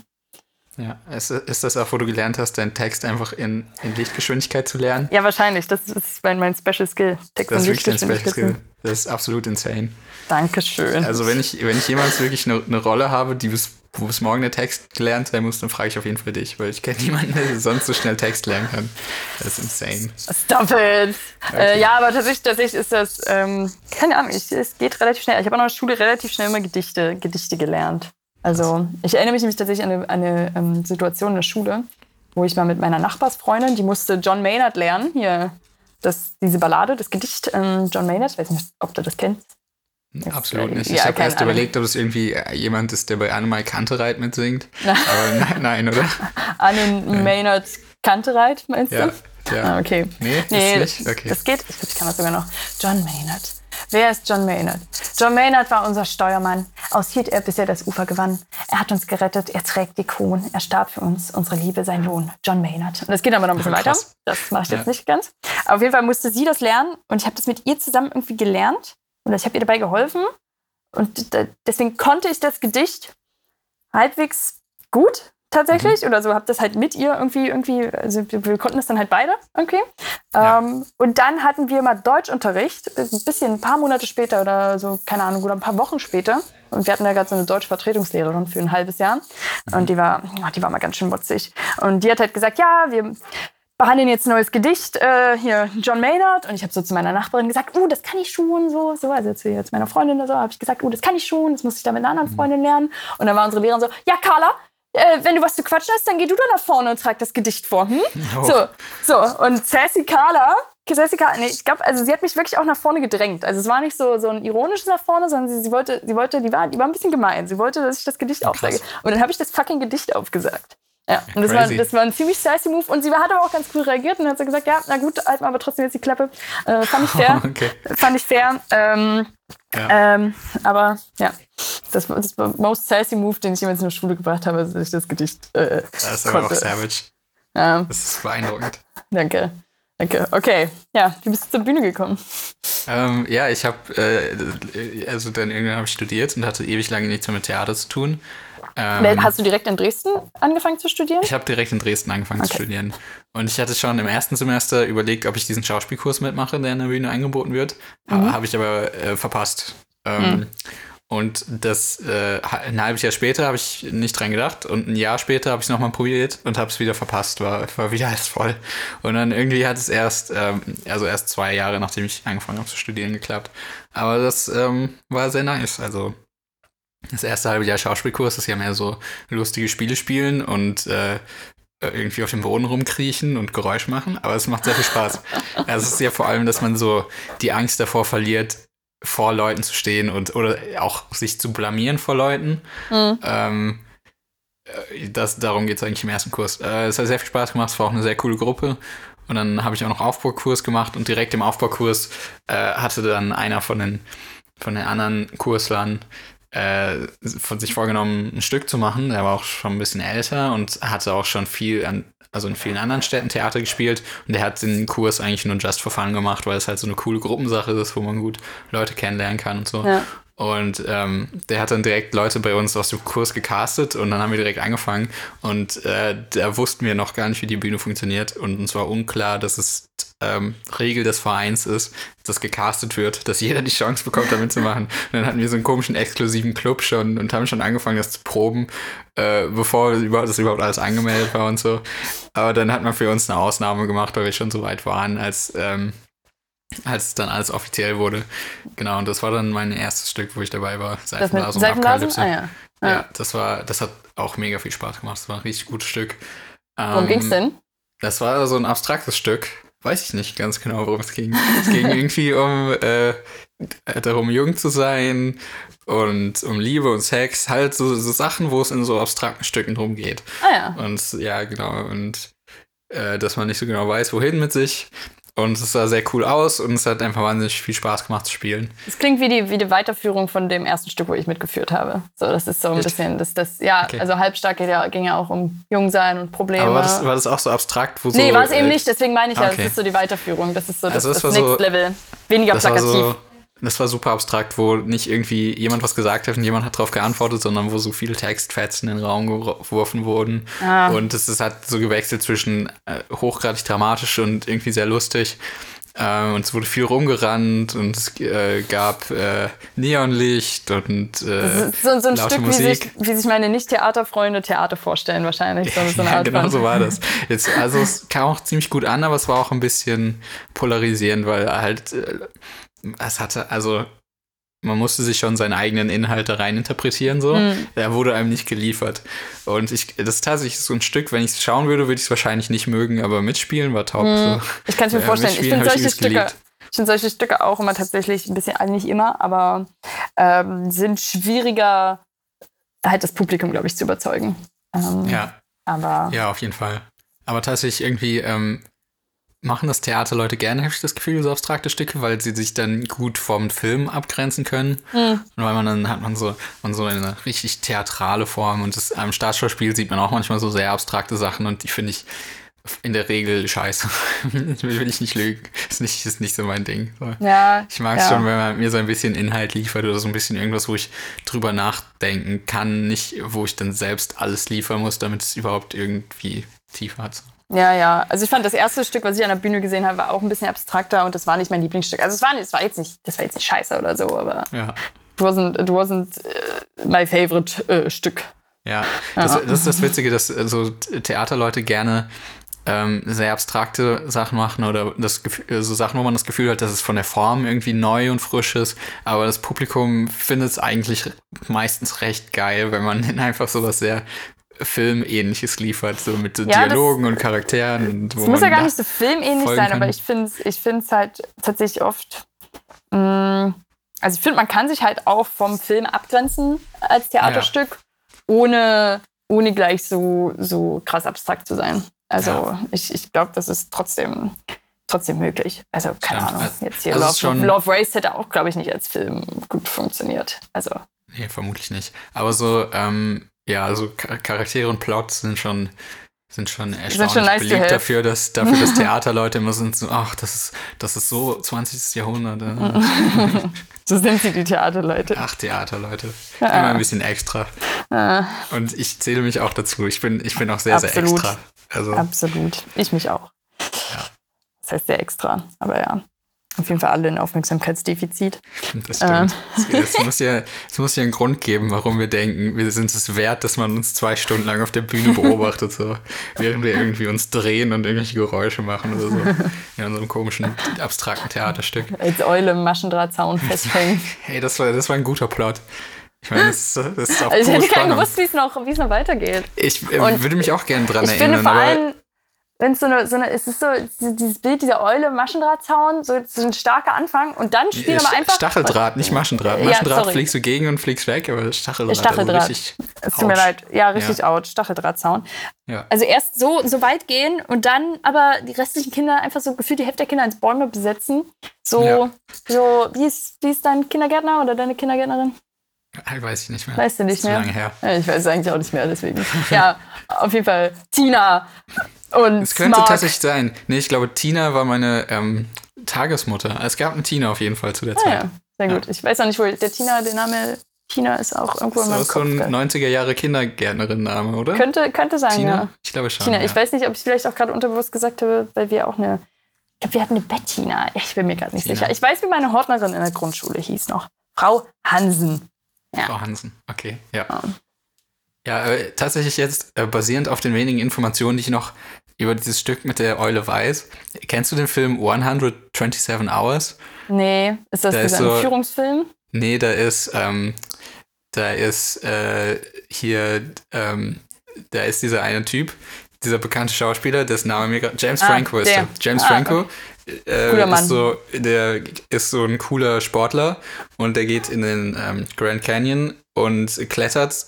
Ja. Ist, ist das auch, wo du gelernt hast, deinen Text einfach in, in Lichtgeschwindigkeit zu lernen? ja, wahrscheinlich. Das ist mein, mein Special Skill. Text Das ist wirklich dein Special. Skill. Das ist absolut insane. Dankeschön. Also wenn ich, wenn ich jemals wirklich eine, eine Rolle habe, die bis, wo bis morgen der Text gelernt sein muss, dann frage ich auf jeden Fall dich, weil ich kenne niemanden, der sonst so schnell Text lernen kann. Das ist insane. Stop it! Äh, ja, aber tatsächlich, tatsächlich ist das, ähm, keine Ahnung, ich, es geht relativ schnell. Ich habe in der Schule relativ schnell immer Gedichte, Gedichte gelernt. Also, ich erinnere mich nämlich tatsächlich an eine, an eine ähm, Situation in der Schule, wo ich mal mit meiner Nachbarsfreundin, die musste John Maynard lernen, hier, das, diese Ballade, das Gedicht ähm, John Maynard, ich weiß nicht, ob du das kennst. Jetzt, Absolut äh, nicht. ja, Ich habe erst Ahnung. überlegt, ob es irgendwie äh, jemand ist, der bei Animal Kantereit mitsingt. Aber nein, nein, oder? Anne Maynard Kantereit, meinst Ja, du? Ja. Ah, okay. Nee, Nee, ist nicht? Okay. das geht. Ich, ich kann das sogar noch. John Maynard. Wer ist John Maynard? John Maynard war unser Steuermann. Aus hielt er, bis er das Ufer gewann. Er hat uns gerettet, er trägt die Kronen. Er starb für uns, unsere Liebe, sein Lohn. John Maynard. Und das geht aber noch ein bisschen weiter. Das mache ich jetzt Ja. nicht ganz. Aber auf jeden Fall musste sie das lernen und ich habe das mit ihr zusammen irgendwie gelernt. Und ich habe ihr dabei geholfen. Und deswegen konnte ich das Gedicht halbwegs gut tatsächlich oder so habe das halt mit ihr irgendwie irgendwie also wir, konnten das dann halt beide okay Ja. ähm, und dann hatten wir mal Deutschunterricht ein bisschen ein paar Monate später oder so keine Ahnung oder ein paar Wochen später und wir hatten da gerade so eine Deutschvertretungslehrerin für ein halbes Jahr und die war oh, die war mal ganz schön mutzig und die hat halt gesagt ja wir behandeln jetzt ein neues Gedicht, äh, hier John Maynard. Und ich habe so zu meiner Nachbarin gesagt, uh, das kann ich schon, so, so. Also zu jetzt meiner Freundin oder so, habe ich gesagt, uh, das kann ich schon, das muss ich dann mit einer anderen Freundin lernen. Und dann war unsere Lehrerin so, ja, Carla, äh, wenn du was zu quatschen hast, dann geh du da nach vorne und trag das Gedicht vor. Hm? Oh. So, so. Und Sassy Carla, Sassy Carla, nee, ich glaube, also sie hat mich wirklich auch nach vorne gedrängt. Also es war nicht so, so ein ironisches nach vorne, sondern sie, sie wollte, sie wollte, die war, die war ein bisschen gemein. Sie wollte, dass ich das Gedicht aufsage. Und dann habe ich das fucking Gedicht aufgesagt. Ja, und das war, das war ein ziemlich sassy Move. Und sie hat aber auch ganz cool reagiert und hat so gesagt, ja, na gut, halt mal aber trotzdem jetzt die Klappe. Äh, fand ich fair. Okay. Fand ich fair. Ähm, Ja. ähm, aber ja, das war das war most sassy Move, den ich jemals in der Schule gebracht habe, dass ich das Gedicht äh, Das ist aber auch konnte. savage. Ja, Das ist beeindruckend. danke. Danke. Okay. Ja, wie bist du zur Bühne gekommen? Ähm, ja, ich habe, äh, also dann irgendwann habe ich studiert und hatte ewig lange nichts mehr mit Theater zu tun. Ähm, Hast du direkt in Dresden angefangen zu studieren? ich habe direkt in Dresden angefangen zu Okay. studieren. Und ich hatte schon im ersten Semester überlegt, ob ich diesen Schauspielkurs mitmache, der in der Bühne angeboten wird. Mhm. Habe ich aber äh, verpasst. Ähm, Und das äh, ein halbes Jahr später habe ich nicht dran gedacht und ein Jahr später habe ich es nochmal probiert und habe es wieder verpasst, war, war wieder alles voll. Und dann irgendwie hat es erst, ähm, also erst zwei Jahre nachdem ich angefangen habe zu studieren, geklappt. Aber das ähm, war sehr nice. Also das erste halbe Jahr Schauspielkurs ist ja mehr so lustige Spiele spielen und äh, irgendwie auf dem Boden rumkriechen und Geräusch machen, aber es macht sehr viel Spaß. Also es ist ja vor allem, dass man so die Angst davor verliert, vor Leuten zu stehen und oder auch sich zu blamieren vor Leuten. Mhm. Ähm, äh, das, darum geht es eigentlich im ersten Kurs. Äh, es hat sehr viel Spaß gemacht, es war auch eine sehr coole Gruppe. Und dann habe ich auch noch Aufbaukurs gemacht und direkt im Aufbaukurs äh, hatte dann einer von den, von den anderen Kurslern äh, von sich vorgenommen, ein Stück zu machen. Der war auch schon ein bisschen älter und hatte auch schon viel an, also in vielen anderen Städten Theater gespielt. Und der hat den Kurs eigentlich nur just for fun gemacht, weil es halt so eine coole Gruppensache ist, wo man gut Leute kennenlernen kann und so. Ja. Und ähm, der hat dann direkt Leute bei uns aus dem Kurs gecastet und dann haben wir direkt angefangen. Und äh, da wussten wir noch gar nicht, wie die Bühne funktioniert. Und uns war unklar, dass es ähm, Regel des Vereins ist, dass gecastet wird, dass jeder die Chance bekommt, da mitzumachen. Und dann hatten wir so einen komischen exklusiven Club schon und haben schon angefangen, das zu proben, äh, bevor das überhaupt alles angemeldet war und so. Aber dann hat man für uns eine Ausnahme gemacht, weil wir schon so weit waren, als, ähm, als es dann alles offiziell wurde. Genau, und das war dann mein erstes Stück, wo ich dabei war. Mit Seifenblasen und Seifenblasen? Ah ja. Ja, Ja. das war, das hat auch mega viel Spaß gemacht. Das war ein richtig gutes Stück. Worum Ähm, ging's denn? Das war so ein abstraktes Stück. Weiß ich nicht ganz genau, worum es ging. Es ging irgendwie um äh, darum, jung zu sein und um Liebe und Sex. Halt so, so Sachen, wo es in so abstrakten Stücken drum geht. Ah ja. Und ja, genau. Und äh, dass man nicht so genau weiß, wohin mit sich. Und es sah sehr cool aus und es hat einfach wahnsinnig viel Spaß gemacht zu spielen. Das klingt wie die, wie die Weiterführung von dem ersten Stück, wo ich mitgeführt habe. So, das ist so ein Echt? bisschen, das, das, ja, Okay. also halbstark ging ja, ging ja auch um Jungsein und Probleme. Aber war das, war das auch so abstrakt? Wo nee, so, war es eben äh, nicht, deswegen meine ich ja, okay. das ist so die Weiterführung. Das ist so das, Also das das, Next so- Level. Weniger plakativ. Das war super abstrakt, wo nicht irgendwie jemand was gesagt hat und jemand hat darauf geantwortet, sondern wo so viele Textfetzen in den Raum geworfen wurden. Ah. Und es, es hat so gewechselt zwischen äh, hochgradig dramatisch und irgendwie sehr lustig. Äh, und es wurde viel rumgerannt und es äh, gab äh, Neonlicht und äh, so, so ein laute Stück, wie sich, Musik. wie sich meine Nicht-Theaterfreunde Theater vorstellen, wahrscheinlich. So, so ja, genau so war das. Jetzt, also es kam auch ziemlich gut an, aber es war auch ein bisschen polarisierend, weil halt äh, es hatte, also man musste sich schon seinen eigenen Inhalt da rein interpretieren, so. Mhm. Er wurde einem nicht geliefert. Und ich, das ist tatsächlich so ein Stück, wenn ich es schauen würde, würde ich es wahrscheinlich nicht mögen, aber mitspielen war top. So. Ich kann es mir Ja, vorstellen. Ich finde solche Stücke, ich finde solche Stücke auch immer tatsächlich ein bisschen, also nicht immer, aber ähm, sind schwieriger, halt das Publikum, glaube ich, zu überzeugen. Ähm, Ja, Aber ja, auf jeden Fall. Aber tatsächlich irgendwie, ähm, machen das Theaterleute gerne, habe ich das Gefühl, so abstrakte Stücke, weil sie sich dann gut vom Film abgrenzen können. Hm. Und weil man dann hat man so, man so eine richtig theatrale Form und das, am Staatsschauspiel sieht man auch manchmal so sehr abstrakte Sachen und die finde ich in der Regel scheiße. will ich nicht lügen. Ist nicht, ist nicht so mein Ding. Ja. Ich mag es ja. schon, wenn man mir so ein bisschen Inhalt liefert oder so ein bisschen irgendwas, wo ich drüber nachdenken kann, nicht, wo ich dann selbst alles liefern muss, damit es überhaupt irgendwie Tiefe hat. Ja, ja. Also ich fand das erste Stück, was ich an der Bühne gesehen habe, war auch ein bisschen abstrakter und das war nicht mein Lieblingsstück. Also es war, es war jetzt nicht, das war jetzt nicht scheiße oder so, aber Ja. it wasn't, it wasn't äh, my favorite äh, Stück. Ja, das, das ist das Witzige, dass äh, so Theaterleute gerne ähm, sehr abstrakte Sachen machen oder das Gefühl, so Sachen, wo man das Gefühl hat, dass es von der Form irgendwie neu und frisch ist, aber das Publikum findet es eigentlich meistens recht geil, wenn man ihnen einfach sowas sehr Filmähnliches liefert, so mit so Ja, das- Dialogen und Charakteren. Und wo Es muss ja gar nicht so filmähnlich sein, kann. aber ich finde es ich find's halt tatsächlich oft. Mh, also ich finde, man kann sich halt auch vom Film abgrenzen als Theaterstück, ohne, ohne gleich so, so krass abstrakt zu sein. Also Ja. ich, ich glaube, das ist trotzdem, trotzdem möglich. Also keine. Ahnung. Also- Jetzt hier also Love, schon- Love Race hätte auch, glaube ich, nicht als Film gut funktioniert. Also Nee, vermutlich nicht. Aber so, ähm, ja, also Char- Charaktere und Plots sind schon, sind schon erstaunlich schon nice to beliebt dafür, dass, dafür, dass Theaterleute immer sind so, ach, das ist, das ist so 20. Jahrhundert. So sind sie, die Theaterleute. Ach, Theaterleute. Immer ein bisschen extra. Ah, Und ich zähle mich auch dazu. Ich bin, ich bin auch sehr, sehr Absolut. extra. Also, absolut. Ich mich auch. Das heißt sehr extra. Aber ja. Auf jeden Fall alle ein Aufmerksamkeitsdefizit. das stimmt. Es, es, muss ja, es muss ja einen Grund geben, warum wir denken, wir sind es wert, dass man uns zwei Stunden lang auf der Bühne beobachtet, so, während wir irgendwie uns drehen und irgendwelche Geräusche machen oder so. In unserem komischen, abstrakten Theaterstück. Als Eule im Maschendrahtzaun festhängen. Hey, das war, das war ein guter Plot. Ich meine, das, ist- das ist auch Also ich hätte gerne gewusst, wie es noch, weitergeht. Ich äh, würde mich auch gerne dran ich erinnern, finde vor aber allem, wenn es so eine, so eine, es ist so dieses Bild dieser Eule Maschendrahtzaun, so, so ein starker Anfang und dann spielen aber einfach. Stacheldraht, nicht Maschendraht. Ja, Maschendraht sorry. fliegst du gegen und fliegst weg, aber Stacheldraht, Stacheldraht. Also richtig Es tut mir leid. Ja, richtig out. Stacheldrahtzaun. Ja. Also erst so, so weit gehen und dann aber die restlichen Kinder einfach so gefühlt die Hälfte der Kinder als Bäume besetzen. So, Ja. so wie, ist, wie ist dein Kindergärtner oder deine Kindergärtnerin? Ah, Weiß ich nicht mehr. Weißt du nicht Zu mehr? lange her. Ja, Ich weiß es eigentlich auch nicht mehr, deswegen. Ja, auf jeden Fall Tina und Es könnte Mark. tatsächlich sein. Nee, ich glaube, Tina war meine ähm, Tagesmutter. Es gab eine Tina auf jeden Fall zu der Ah, Zeit. ja, sehr gut. Ich weiß auch nicht, wo der Tina, der Name Tina ist auch irgendwo Das in meinem ist so Kopf. ein gell? 90er Jahre Kindergärtnerin-Name, oder? könnte, könnte sein, Tina? ja. Ich glaube schon. Tina, ja. ich weiß nicht, ob ich es vielleicht auch gerade unterbewusst gesagt habe, weil wir auch eine. Ich glaube, wir hatten eine Bettina. Ich bin mir gerade nicht Tina. sicher. Ich weiß, wie meine Hortnerin in der Grundschule hieß noch. Frau Hansen. Ja. Frau Hansen, okay, ja. Ja. Ja, äh, tatsächlich jetzt äh, basierend auf den wenigen Informationen, die ich noch über dieses Stück mit der Eule weiß. Kennst du den Film 127 Hours? Nee, ist das Da ist dieser so- Führungsfilm? Nee, da ist, ähm, da ist äh, hier, ähm, da ist dieser eine Typ, dieser bekannte Schauspieler, dessen Name mir gerade, James Ah, Franco ist der. James Ah, Franco äh, ist so, der ist so ein cooler Sportler und der geht in den ähm, Grand Canyon und klettert,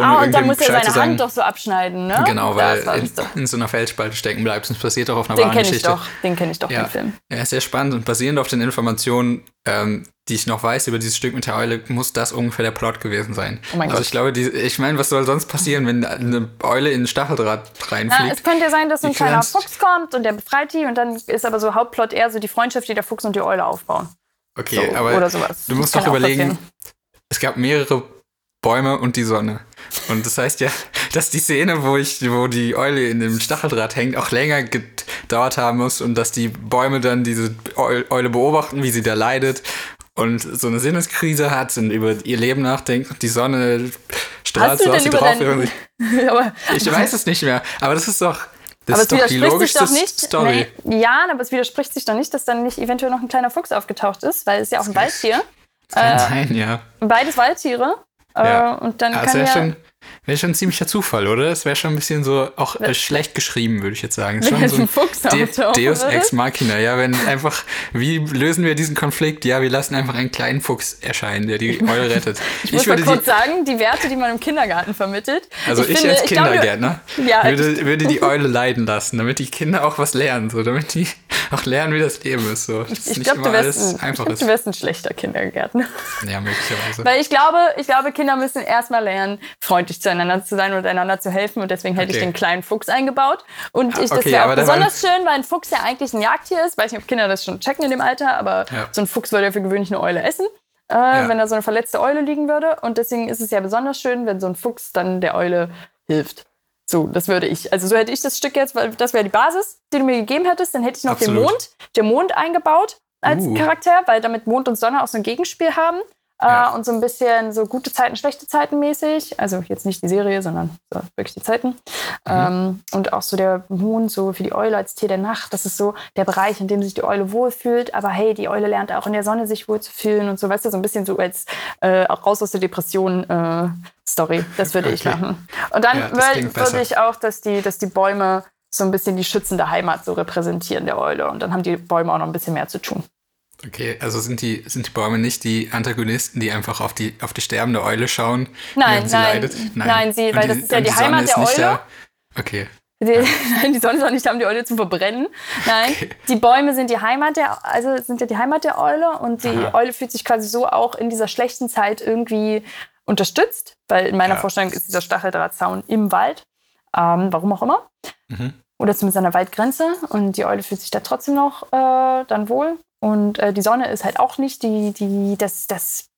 ah, und dann muss er seine sagen. Hand doch so abschneiden, ne? Genau, weil in, doch. in so einer Felsspalte stecken bleibt. Und es passiert auch auf einer Den wahren kenne ich Geschichte. doch. Den kenne ich doch, Ja. den Film. Ja, ist sehr spannend und basierend auf den Informationen, ähm, die ich noch weiß über dieses Stück mit der Eule, muss das ungefähr der Plot gewesen sein. Oh mein also Gott. ich glaube, die, ich meine, was soll sonst passieren, wenn eine Eule in ein Stacheldraht Na, reinfliegt? es könnte ja sein, dass so ein kleiner Fuchs kommt und der befreit die und dann ist aber so Hauptplot eher so die Freundschaft, die der Fuchs und die Eule aufbauen. okay, so, aber oder sowas. du musst Das doch überlegen, passieren. es gab mehrere Bäume und die Sonne. Und das heißt ja, dass die Szene, wo ich, wo die Eule in dem Stacheldraht hängt, auch länger gedauert haben muss und dass die Bäume dann diese Eu- Eule beobachten, wie sie da leidet und so eine Sinneskrise hat und über ihr Leben nachdenkt und die Sonne strahlt so auf sie drauf. aber, Ich weiß es nicht mehr, aber das ist doch, das aber ist es doch die widerspricht sich logischste doch nicht. Story. Nee, ja, aber es widerspricht sich doch nicht, dass dann nicht eventuell noch ein kleiner Fuchs aufgetaucht ist, weil es ist ja auch ein Waldtier. Kann Äh, sein, ja. Beides Waldtiere. Ja. Und dann es kann wäre ja. schon, wär schon ein ziemlicher Zufall, oder? Es wäre schon ein bisschen so auch äh, schlecht geschrieben, würde ich jetzt sagen. Schon so ein Fuchs De Deus. Ex Machina, ja, wenn einfach, wie lösen wir diesen Konflikt? Ja, wir lassen einfach einen kleinen Fuchs erscheinen, der die Eule rettet. Ich muss mal kurz sagen, die Werte, die man im Kindergarten vermittelt. also ich, finde, als glaube, Kindergärtner Ja, würde, würde die Eule leiden lassen, damit die Kinder auch was lernen, so damit die noch lernen, wie das Leben ist. So. Das ich glaube, du, wärst ein, glaub, du wärst ein schlechter Kindergärtner. Ja, möglicherweise. Weil ich glaube, ich glaube, Kinder müssen erstmal lernen, freundlich zueinander zu sein und einander zu helfen. Und deswegen hätte okay. ich den kleinen Fuchs eingebaut. Und ich, das okay, wäre auch besonders schön, weil ein Fuchs ja eigentlich ein Jagdtier ist. Weiß nicht, ob Kinder das schon checken in dem Alter, aber ja. so ein Fuchs würde ja für gewöhnlich eine Eule essen. Äh, ja. Wenn da so eine verletzte Eule liegen würde. Und deswegen ist es ja besonders schön, wenn so ein Fuchs dann der Eule hilft. So, das würde ich. Also so hätte ich das Stück jetzt, weil das wäre die Basis, die du mir gegeben hättest. Dann hätte ich noch Absolut. den Mond, den Mond eingebaut als uh. Charakter, weil damit Mond und Sonne auch so ein Gegenspiel haben. Äh, ja. Äh, und so ein bisschen so gute Zeiten, schlechte Zeiten mäßig. Also jetzt nicht die Serie, sondern so wirklich die Zeiten. Mhm. Ähm, und auch so der Mond, so für die Eule als Tier der Nacht. Das ist so der Bereich, in dem sich die Eule wohlfühlt. Aber hey, die Eule lernt auch in der Sonne sich wohlzufühlen und so, weißt du, so ein bisschen so als äh, auch raus aus der Depression. Äh, Story. Das würde okay. ich machen. Und dann ja, würde ich auch, dass die, dass die Bäume so ein bisschen die schützende Heimat so repräsentieren der Eule. Und dann haben die Bäume auch noch ein bisschen mehr zu tun. Okay, also sind die, sind die Bäume nicht die Antagonisten, die einfach auf die, auf die sterbende Eule schauen? Nein, sie nein, leidet? nein. Nein, sie, weil die, das ist ja die, die Heimat der Eule. Der, okay. Die, nein, die Sonne ist auch nicht da, um die Eule zu verbrennen. Nein, okay. die Bäume sind die Heimat der, also sind ja die Heimat der Eule und die Aha. Eule fühlt sich quasi so auch in dieser schlechten Zeit irgendwie unterstützt, weil in meiner ja. Vorstellung ist dieser Stacheldrahtzaun im Wald. Ähm, warum auch immer. Mhm. Oder zumindest an der Waldgrenze. Und die Eule fühlt sich da trotzdem noch äh, dann wohl. Und äh, die Sonne ist halt auch nicht die, die, das, das,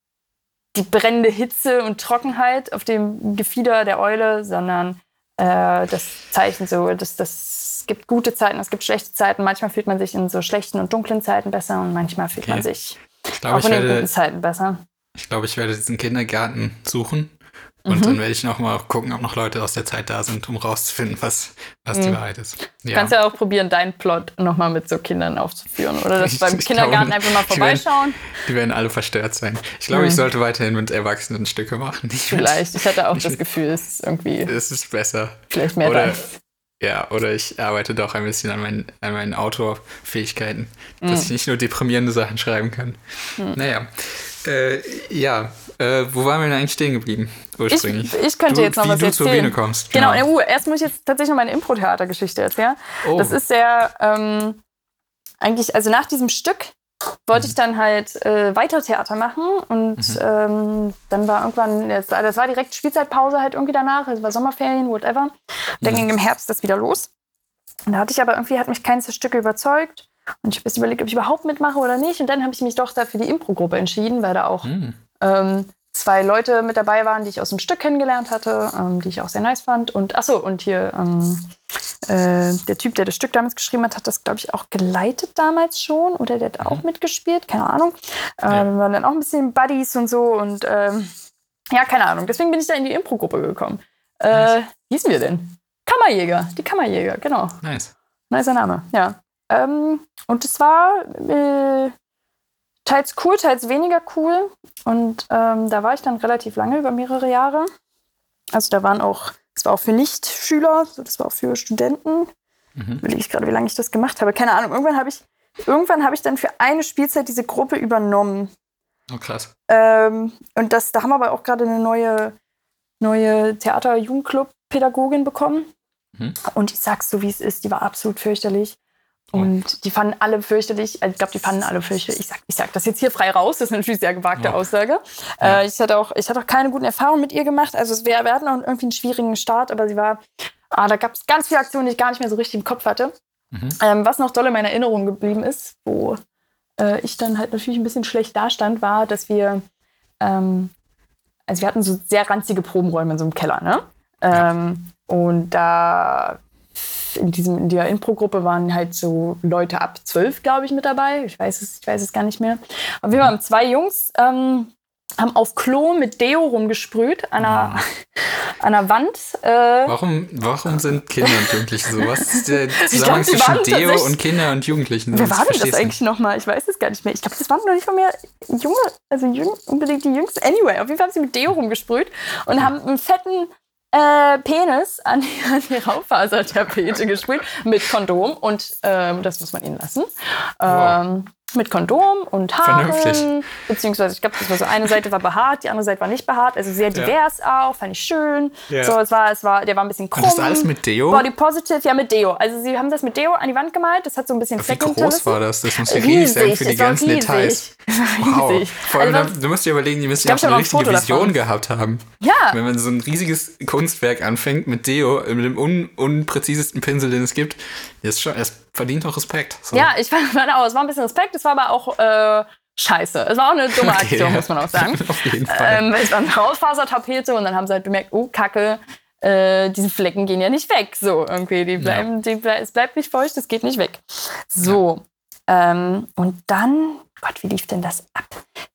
die brennende Hitze und Trockenheit auf dem Gefieder der Eule, sondern äh, das Zeichen so, dass das es gibt gute Zeiten, es gibt schlechte Zeiten. Manchmal fühlt man sich in so schlechten und dunklen Zeiten besser und manchmal fühlt okay. man sich glaub, auch in den guten Zeiten besser. Ich glaube, ich werde diesen Kindergarten suchen. Und mhm. dann werde ich noch mal gucken, ob noch Leute aus der Zeit da sind, um rauszufinden, was, was mhm. die Wahrheit ist. Ja. Du kannst ja auch probieren, deinen Plot noch mal mit so Kindern aufzuführen. Oder das beim Kindergarten glaube, einfach mal vorbeischauen. Die werden, die werden, alle verstört sein. Ich glaube, mhm. ich sollte weiterhin mit Erwachsenen Stücke machen. Vielleicht. Mit, ich hatte auch das Gefühl, es ist irgendwie. Es ist besser. Vielleicht mehr oder, Ja, oder ich arbeite doch ein bisschen an meinen, an meinen Autorfähigkeiten, dass mhm. ich nicht nur deprimierende Sachen schreiben kann. Mhm. Naja. Äh, ja, äh, wo waren wir denn eigentlich stehen geblieben ursprünglich? Ich, ich könnte du, jetzt noch was du erzählen. Zur Bühne kommst. Genau, genau. Uh, erst muss ich jetzt tatsächlich noch meine Impro-Theatergeschichte erzählen. Oh. Das ist sehr, ähm, eigentlich, also nach diesem Stück wollte ich dann halt äh, weiter Theater machen und mhm. ähm, dann war irgendwann, das, das war direkt Spielzeitpause halt irgendwie danach, es war Sommerferien, whatever. Und dann mhm. ging im Herbst das wieder los. Und da hatte ich aber irgendwie, hat mich keins der Stücke überzeugt. Und ich habe überlegt, ob ich überhaupt mitmache oder nicht. Und dann habe ich mich doch da für die Impro-Gruppe entschieden, weil da auch mhm. Ähm, zwei Leute mit dabei waren, die ich aus dem Stück kennengelernt hatte, ähm, die ich auch sehr nice fand. Und achso, und hier ähm, äh, der Typ, der das Stück damals geschrieben hat, hat das, glaube ich, auch geleitet damals schon. Oder der hat auch mhm. mitgespielt, keine Ahnung. Äh, ja. Wir waren dann auch ein bisschen Buddies und so. Und ähm, ja, keine Ahnung. Deswegen bin ich da in die Impro-Gruppe gekommen. Äh, nice. Wie hießen wir denn? Kammerjäger, die Kammerjäger, genau. Nice. Nicer Name, ja. Ähm, und es war äh, teils cool, teils weniger cool. Und ähm, da war ich dann relativ lange, über mehrere Jahre. Also da waren auch, es war auch für Nichtschüler, das war auch für Studenten. Mhm. Will ich gerade, wie lange ich das gemacht habe. Keine Ahnung. Irgendwann habe ich, irgendwann habe ich dann für eine Spielzeit diese Gruppe übernommen. Oh, krass. Ähm, und das, da haben wir aber auch gerade eine neue, neue Theater-Jugendclub-Pädagogin bekommen. Mhm. Und ich sag's so, wie es ist, die war absolut fürchterlich. Und die fanden alle fürchterlich, also ich glaube, die fanden alle fürchterlich. Ich sag, ich sag das jetzt hier frei raus, das ist natürlich eine sehr gewagte ja. Aussage. Ja. Äh, ich, hatte auch, ich hatte auch keine guten Erfahrungen mit ihr gemacht. Also es wär, wir hatten auch irgendwie einen schwierigen Start, aber sie war, ah, da gab es ganz viele Aktionen, die ich gar nicht mehr so richtig im Kopf hatte. Mhm. Ähm, was noch doll in meiner Erinnerung geblieben ist, wo äh, ich dann halt natürlich ein bisschen schlecht dastand, war, dass wir, ähm, also wir hatten so sehr ranzige Probenräume in so einem Keller, ne? Ähm, ja. Und da in, diesem, in der Impro-Gruppe waren halt so Leute ab zwölf, glaube ich, mit dabei. Ich weiß es, ich weiß es gar nicht mehr. Aber wir waren zwei Jungs, ähm, haben auf Klo mit Deo rumgesprüht an einer, mhm. an einer Wand. Äh, warum, warum sind Kinder und Jugendliche so? Was ist der Zusammenhang zwischen Deo und Kinder und Jugendlichen? Wer war denn das eigentlich nochmal? Ich weiß es gar nicht mehr. Ich glaube, das waren noch nicht mal mehr junge, also jüng, unbedingt die Jüngsten. Anyway, auf jeden Fall haben sie mit Deo rumgesprüht und haben einen fetten äh, Penis an die, an die Raufasertapete gesprüht mit Kondom und ähm, das muss man ihnen lassen. Ähm, mit Kondom und Haaren. Beziehungsweise, ich glaube, das war so eine Seite war behaart, die andere Seite war nicht behaart. Also sehr divers ja. auch, fand ich schön. Ja. So, es war, es war, der war ein bisschen krumm. Und das alles mit Deo? Body Positive, ja, mit Deo. Also sie haben das mit Deo an die Wand gemalt. Das hat so ein bisschen Flecken Wie groß war das? Das muss ja riesig sein für die ganzen riesig. Details. Wow. riesig. Vor allem, also, du musst dir überlegen, die müssen ja auch eine richtige Vision davon. gehabt haben. Ja. Wenn man so ein riesiges Kunstwerk anfängt mit Deo, mit dem un unpräzisesten Pinsel, den es gibt, ist schon, es verdient auch Respekt. So. Ja, ich fand auch, es war ein bisschen Respekt, es war aber auch äh, scheiße. Es war auch eine dumme okay, Aktion, muss man auch sagen. Auf jeden Fall. Ähm, es war eine Hausfasertapete und dann haben sie halt bemerkt, oh, Kacke, äh, diese Flecken gehen ja nicht weg. So, irgendwie, die bleiben, ja. die, es bleibt nicht feucht, es geht nicht weg. So. Ja. Ähm, und dann, Gott, wie lief denn das ab?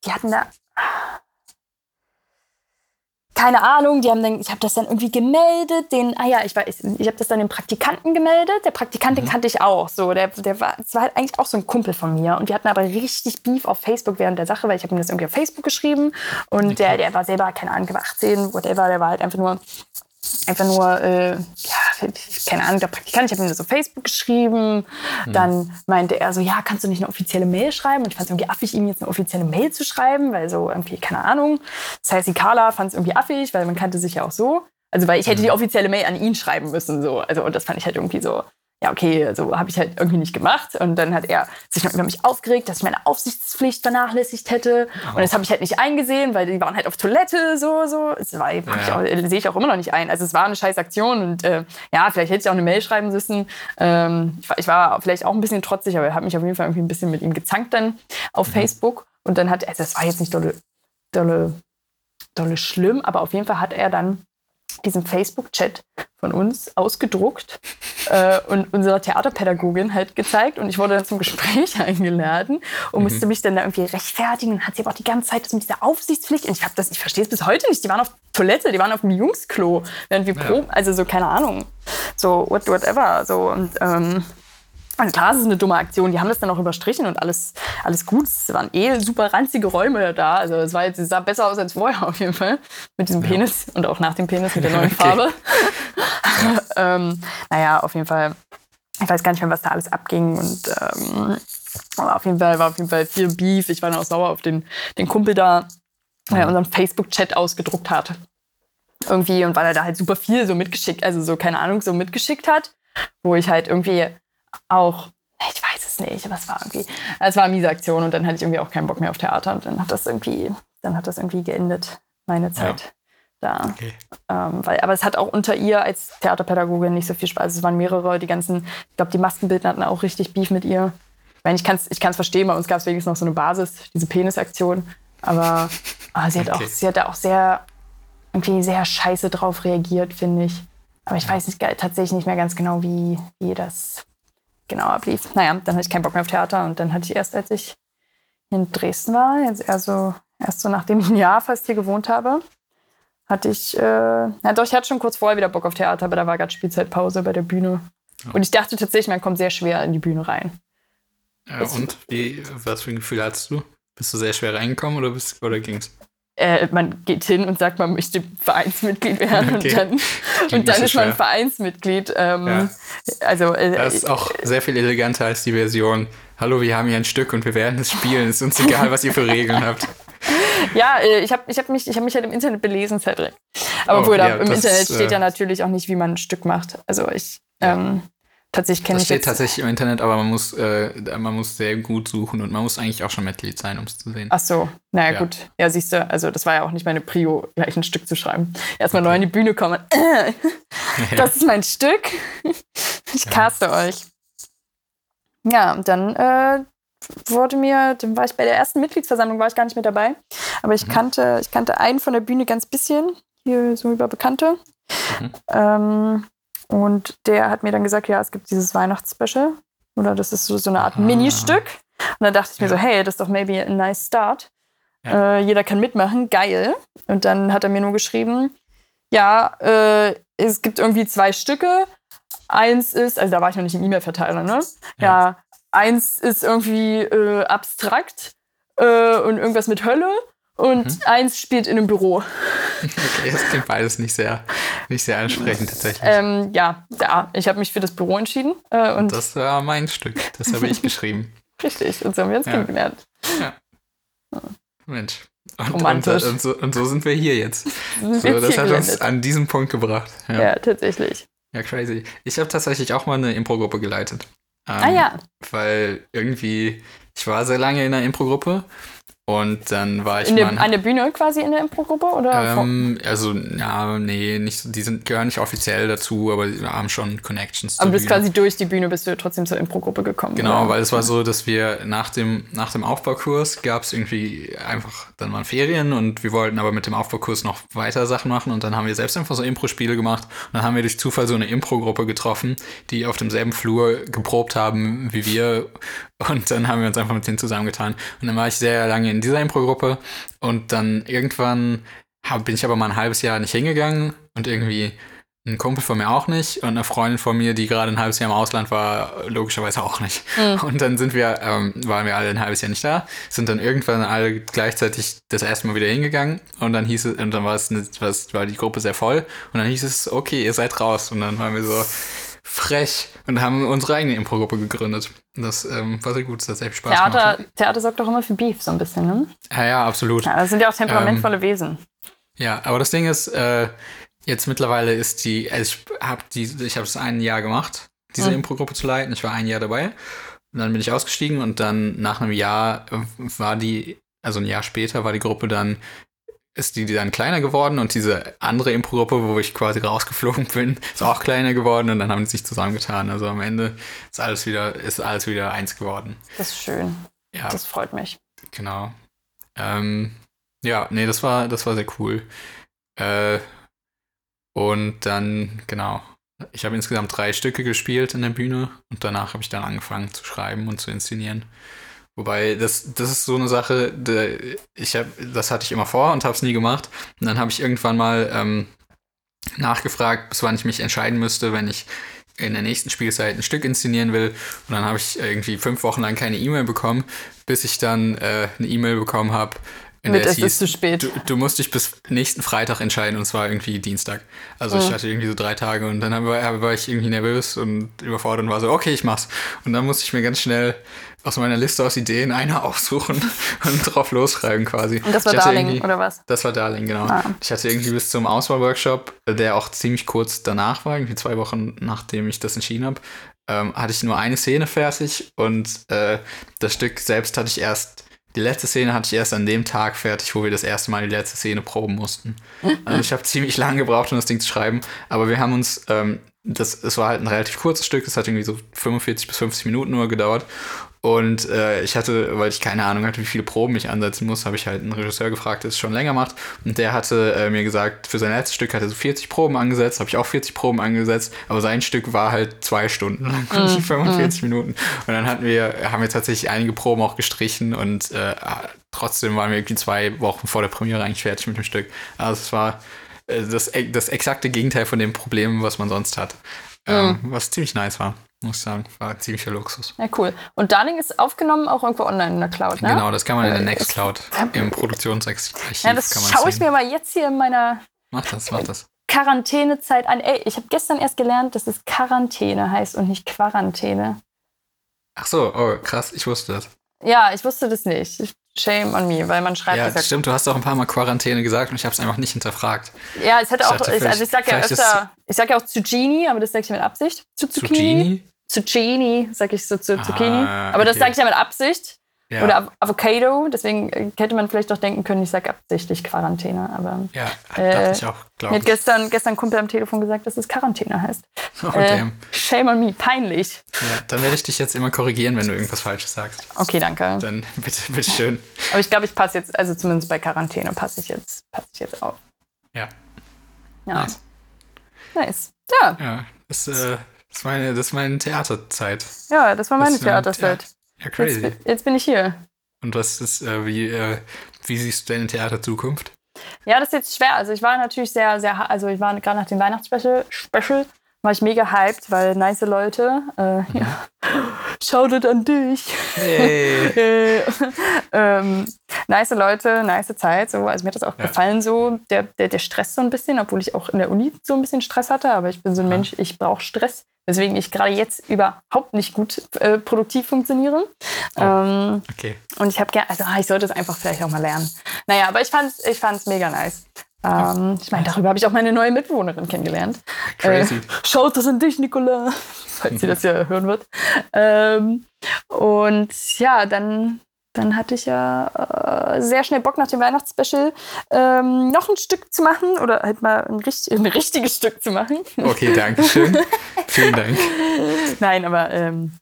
Die hatten da keine Ahnung, die haben dann, ich habe das dann irgendwie gemeldet, den, ah ja, ich war, ich, ich habe das dann dem Praktikanten gemeldet. Der Praktikant, mhm. den kannte ich auch. So, der, der war, das war halt eigentlich auch so ein Kumpel von mir. Und wir hatten aber richtig Beef auf Facebook während der Sache, weil ich habe ihm das irgendwie auf Facebook geschrieben. Und der, der war selber, keine Ahnung, 18, whatever, der war halt einfach nur einfach nur, äh, ja, keine Ahnung, der Praktikant, ich habe ihm auf Facebook geschrieben. Mhm. Dann meinte er so, ja, kannst du nicht eine offizielle Mail schreiben? Und ich fand es irgendwie affig, ihm jetzt eine offizielle Mail zu schreiben, weil so irgendwie, keine Ahnung. Das heißt, die Carla fand es irgendwie affig, weil man kannte sich ja auch so. Also, weil ich hätte die mhm. offizielle Mail an ihn schreiben müssen, so. Also, und das fand ich halt irgendwie so, ja, okay, also habe ich halt irgendwie nicht gemacht. Und dann hat er sich noch über mich aufgeregt, dass ich meine Aufsichtspflicht vernachlässigt hätte. Oh. Und das habe ich halt nicht eingesehen, weil die waren halt auf Toilette, so, so. Das war, ja. auch, sehe ich auch immer noch nicht ein. Also es war eine scheiß Aktion und äh, ja, vielleicht hätte ich auch eine Mail schreiben müssen. Ähm, ich, war, ich, war, vielleicht auch ein bisschen trotzig, aber er hat mich auf jeden Fall irgendwie ein bisschen mit ihm gezankt dann auf mhm. Facebook. Und dann hat er, also das war jetzt nicht dolle, dolle, dolle schlimm, aber auf jeden Fall hat er dann diesen Facebook-Chat von uns ausgedruckt äh, und unserer Theaterpädagogin halt gezeigt. Und ich wurde dann zum Gespräch eingeladen und mhm. musste mich dann da irgendwie rechtfertigen. Und hat sie aber auch die ganze Zeit das mit dieser Aufsichtspflicht. Und ich, hab das, ich verstehe es bis heute nicht. Die waren auf Toilette, die waren auf dem Jungsklo, während wir ja. proben. Also so, keine Ahnung. So, whatever. So, und ähm, also klar, es ist eine dumme Aktion. Die haben das dann auch überstrichen und alles, alles gut. Es waren eh super ranzige Räume da. Also es, war jetzt, es sah besser aus als vorher auf jeden Fall. Mit diesem Penis und auch nach dem Penis mit der neuen Farbe. ähm, naja, auf jeden Fall. Ich weiß gar nicht mehr, was da alles abging. Und ähm, aber auf jeden Fall war auf jeden Fall viel Beef. Ich war dann auch sauer auf den, den Kumpel da, der unseren Facebook-Chat ausgedruckt hat. Irgendwie und weil er da halt super viel so mitgeschickt, also so, keine Ahnung, so mitgeschickt hat, wo ich halt irgendwie auch, ich weiß es nicht, aber es war irgendwie, es war eine miese Aktion und dann hatte ich irgendwie auch keinen Bock mehr auf Theater und dann hat das irgendwie, dann hat das irgendwie geendet, meine Zeit. Ja. Da. Okay. Ähm, weil, aber es hat auch unter ihr als Theaterpädagogin nicht so viel Spaß. Es waren mehrere, die ganzen, ich glaube, die Maskenbildner hatten auch richtig Beef mit ihr. Ich meine, ich kann es ich kann's verstehen, bei uns gab es wenigstens noch so eine Basis, diese Penisaktion. Aber ah, sie, hat okay. auch, sie hat da auch sehr, irgendwie sehr scheiße drauf reagiert, finde ich. Aber ich weiß nicht, tatsächlich nicht mehr ganz genau, wie, wie das genau ablief. Naja, dann hatte ich keinen Bock mehr auf Theater und dann hatte ich erst, als ich in Dresden war, jetzt eher so, erst so nachdem ich ein Jahr fast hier gewohnt habe, hatte ich, äh, na doch, ich hatte schon kurz vorher wieder Bock auf Theater, aber da war gerade Spielzeitpause bei der Bühne. Ja. Und ich dachte tatsächlich, man kommt sehr schwer in die Bühne rein. Ja, und wie, was für ein Gefühl hattest du? Bist du sehr schwer reingekommen oder, bist, oder ging's? Äh, man geht hin und sagt, man möchte Vereinsmitglied werden okay. und dann, und dann ist man Vereinsmitglied. Ähm, ja. also, äh, das ist auch sehr viel eleganter als die Version, hallo, wir haben hier ein Stück und wir werden es spielen, es ist uns egal, was ihr für Regeln habt. Ja, äh, ich habe ich hab mich, hab mich halt im Internet belesen, Cedric. Aber oh, wohl, ja, im Internet steht äh, ja natürlich auch nicht, wie man ein Stück macht. Also ich, ja. ähm, Tatsächlich kenne ich. Das steht tatsächlich im Internet, aber man muss, äh, man muss sehr gut suchen und man muss eigentlich auch schon Mitglied sein, um es zu sehen. Ach so, naja, ja. gut. Ja, siehst du, also das war ja auch nicht meine Prio, gleich ein Stück zu schreiben. Erstmal okay. neu an die Bühne kommen. das ist mein Stück. Ich ja. caste euch. Ja, und dann äh, wurde mir, dann war ich bei der ersten Mitgliedsversammlung, war ich gar nicht mit dabei. Aber ich mhm. kannte, ich kannte einen von der Bühne ganz bisschen, hier so über Bekannte. Mhm. Ähm, und der hat mir dann gesagt, ja, es gibt dieses Weihnachtsspecial. Oder das ist so, so eine Art ah. Ministück. Und dann dachte ich mir so, hey, das ist doch maybe a nice start. Ja. Äh, jeder kann mitmachen, geil. Und dann hat er mir nur geschrieben, ja, äh, es gibt irgendwie zwei Stücke. Eins ist, also da war ich noch nicht im E-Mail-Verteiler, ne? Ja. ja. eins ist irgendwie äh, abstrakt äh, und irgendwas mit Hölle und mhm. eins spielt in einem Büro. Okay, das klingt beides nicht sehr, nicht sehr ansprechend tatsächlich. Ähm, ja, ja, ich habe mich für das Büro entschieden. Äh, und das war mein Stück, das habe ich geschrieben. Richtig, und so haben wir uns Ja. kennengelernt. Mensch. Und, Romantisch. Und, und, so, und so sind wir hier jetzt. So, das hat uns an diesen Punkt gebracht. Ja, Ja, tatsächlich. ja crazy. Ich habe tatsächlich auch mal eine Impro-Gruppe geleitet. Ähm, ah ja, Weil irgendwie, ich war sehr lange in einer Impro-Gruppe und dann war ich in mal. der, an der Bühne quasi in der Impro-Gruppe? Oder ähm, also, ja, nee, nicht, die sind, gehören nicht offiziell dazu, aber die haben schon Connections. aber du bist Bühne. quasi durch die Bühne bist du trotzdem zur Impro-Gruppe gekommen. Genau, oder? weil es war so, dass wir nach dem, nach dem Aufbaukurs gab es irgendwie einfach, dann waren Ferien und wir wollten aber mit dem Aufbaukurs noch weiter Sachen machen und dann haben wir selbst einfach so Impro-Spiele gemacht und dann haben wir durch Zufall so eine Impro-Gruppe getroffen, die auf demselben Flur geprobt haben wie wir und dann haben wir uns einfach mit denen zusammengetan. Und dann war ich sehr lange in dieser Impro-Gruppe. Und dann irgendwann hab, bin ich aber mal ein halbes Jahr nicht hingegangen. Und irgendwie ein Kumpel von mir auch nicht. Und eine Freundin von mir, die gerade ein halbes Jahr im Ausland war, logischerweise auch nicht. Mhm. Und dann sind wir, ähm, waren wir alle ein halbes Jahr nicht da, sind dann irgendwann alle gleichzeitig das erste Mal wieder hingegangen. Und dann hieß es, und dann war es, eine, war die Gruppe sehr voll. Und dann hieß es, okay, ihr seid raus. Und dann waren wir so frech und haben unsere eigene Impro-Gruppe gegründet. Das ähm, war sehr gut, das hat sehr viel Spaß Theater, gemacht. Theater sorgt doch immer für Beef, so ein bisschen, ne? Ja, ja, absolut. Ja, das sind ja auch temperamentvolle Wesen. Ja, aber das Ding ist, äh, jetzt mittlerweile ist die, also ich habe die, ich habe es ein Jahr gemacht, diese Mhm. Impro-Gruppe zu leiten. Ich war ein Jahr dabei. Und dann bin ich ausgestiegen und dann nach einem Jahr äh, war die, also ein Jahr später war die Gruppe dann, ist die dann kleiner geworden und diese andere Impro-Gruppe, wo ich quasi rausgeflogen bin, ist auch kleiner geworden und dann haben die sich zusammengetan. Also am Ende ist alles wieder, ist alles wieder eins geworden. Das ist schön. Ja. Das freut mich. Genau. Ähm, ja, nee, das war, das war sehr cool. Äh, und dann, genau. Ich habe insgesamt drei Stücke gespielt in der Bühne und danach habe ich dann angefangen zu schreiben und zu inszenieren. Wobei, das, das ist so eine Sache, ich hab, das hatte ich immer vor und habe es nie gemacht. Und dann habe ich irgendwann mal ähm, nachgefragt, bis wann ich mich entscheiden müsste, wenn ich in der nächsten Spielzeit ein Stück inszenieren will. Und dann habe ich irgendwie fünf Wochen lang keine E-Mail bekommen, bis ich dann äh, eine E-Mail bekommen habe, in Mit der es es ist hieß, zu spät. du, du musst dich bis nächsten Freitag entscheiden und zwar irgendwie Dienstag. Also ich Mhm. hatte irgendwie so drei Tage und dann war, war ich irgendwie nervös und überfordert und war so, okay, ich mach's. Und dann musste ich mir ganz schnell aus meiner Liste aus Ideen eine aussuchen und drauf losschreiben quasi. Und das war Ich Darling, oder was? das war Darling, genau. Ah. Ich hatte irgendwie bis zum Auswahlworkshop, der auch ziemlich kurz danach war, irgendwie zwei Wochen nachdem ich das entschieden habe, ähm, hatte ich nur eine Szene fertig und äh, das Stück selbst hatte ich erst, die letzte Szene hatte ich erst an dem Tag fertig, wo wir das erste Mal die letzte Szene proben mussten. Also ich habe ziemlich lange gebraucht, um das Ding zu schreiben, aber wir haben uns, ähm, das, es war halt ein relativ kurzes Stück, es hat irgendwie so 45 bis 50 Minuten nur gedauert und äh, ich hatte, weil ich keine Ahnung hatte, wie viele Proben ich ansetzen muss, habe ich halt einen Regisseur gefragt, der es schon länger macht. Und der hatte äh, mir gesagt, für sein letztes Stück hat er so 40 Proben angesetzt, habe ich auch 40 Proben angesetzt, aber sein Stück war halt zwei Stunden lang, nicht 45 Minuten. Und dann hatten wir, haben wir tatsächlich einige Proben auch gestrichen und äh, trotzdem waren wir irgendwie zwei Wochen vor der Premiere eigentlich fertig mit dem Stück. Also es war äh, das, das exakte Gegenteil von dem Problem, was man sonst hat. Ähm, was ziemlich nice war, muss ich sagen. War ziemlicher Luxus. Ja, cool. Und Darling ist aufgenommen auch irgendwo online in der Cloud, ne? Genau, das kann man in der Äh, Nextcloud im Produktionsarchiv Ja, das kann man schaue ich sehen. mir mal jetzt hier in meiner Mach das, mach das. Quarantänezeit an. Ey, ich habe gestern erst gelernt, dass es Quarantäne heißt und nicht Quarantäne. Ach so, oh, krass, ich wusste das. Ja, ich wusste das nicht. Shame on me, weil man schreibt Ja, das stimmt, du hast auch ein paar Mal Quarantäne gesagt und ich habe es einfach nicht hinterfragt. Ja, es hätte Ich auch, dachte, ich, also ich sag ja öfter, ich sag ja auch Zucchini, aber das sag ich mit Absicht. Zucchini. Zucchini? Zucchini, sag ich so zu Zucchini. Ah, aber das okay. sage ich ja mit Absicht. Ja, Oder Av- Avocado, deswegen äh, hätte man vielleicht auch denken können, ich sage absichtlich Quarantäne. Aber ja Äh, dachte ich auch, mir glaube hat ich. gestern, gestern ein Kumpel am Telefon gesagt, dass es Quarantäne heißt. Oh, Äh, damn. shame on me, peinlich. Ja, dann werde ich dich jetzt immer korrigieren, wenn du irgendwas Falsches sagst. Okay, danke. Dann bitte, bitte schön. Aber ich glaube, ich passe jetzt, also zumindest bei Quarantäne passe ich jetzt, passe ich jetzt auf. Ja, Ja. nice. Nice. Ja, Ja, das, äh, das, ist meine, das ist meine Theaterzeit. ja, das war meine Das Theaterzeit. Ja, crazy. Jetzt, jetzt bin ich hier. Und was ist, äh, wie, äh, wie siehst du deine Theaterzukunft? Ja, das ist jetzt schwer. Also ich war natürlich sehr, sehr, also ich war gerade nach dem Weihnachtsspecial, Special, war ich mega hyped, weil nice Leute, äh, ja, shoutout an dich. Hey. Äh, ähm, nice Leute, nice Zeit. So. Also mir hat das auch Ja. gefallen, so der, der, der Stress so ein bisschen, obwohl ich auch in der Uni so ein bisschen Stress hatte. Aber ich bin so ein Ja. Mensch, ich brauche Stress. Weswegen ich gerade jetzt überhaupt nicht gut äh, produktiv funktioniere. Oh, ähm, Okay. und ich habe gerne, also ah, ich sollte es einfach vielleicht auch mal lernen. Naja, aber ich fand's, ich fand's mega nice. Ähm, ich meine, darüber habe ich auch meine neue Mitbewohnerin kennengelernt. Crazy. Äh, schaut das an dich, Nicola, falls sie das ja hören wird. Ähm, und ja, dann, dann hatte ich ja äh, sehr schnell Bock nach dem Weihnachtsspecial ähm, noch ein Stück zu machen oder halt mal ein, richt ein richtiges Stück zu machen. Okay, danke schön. Vielen Dank. Nein, aber ähm,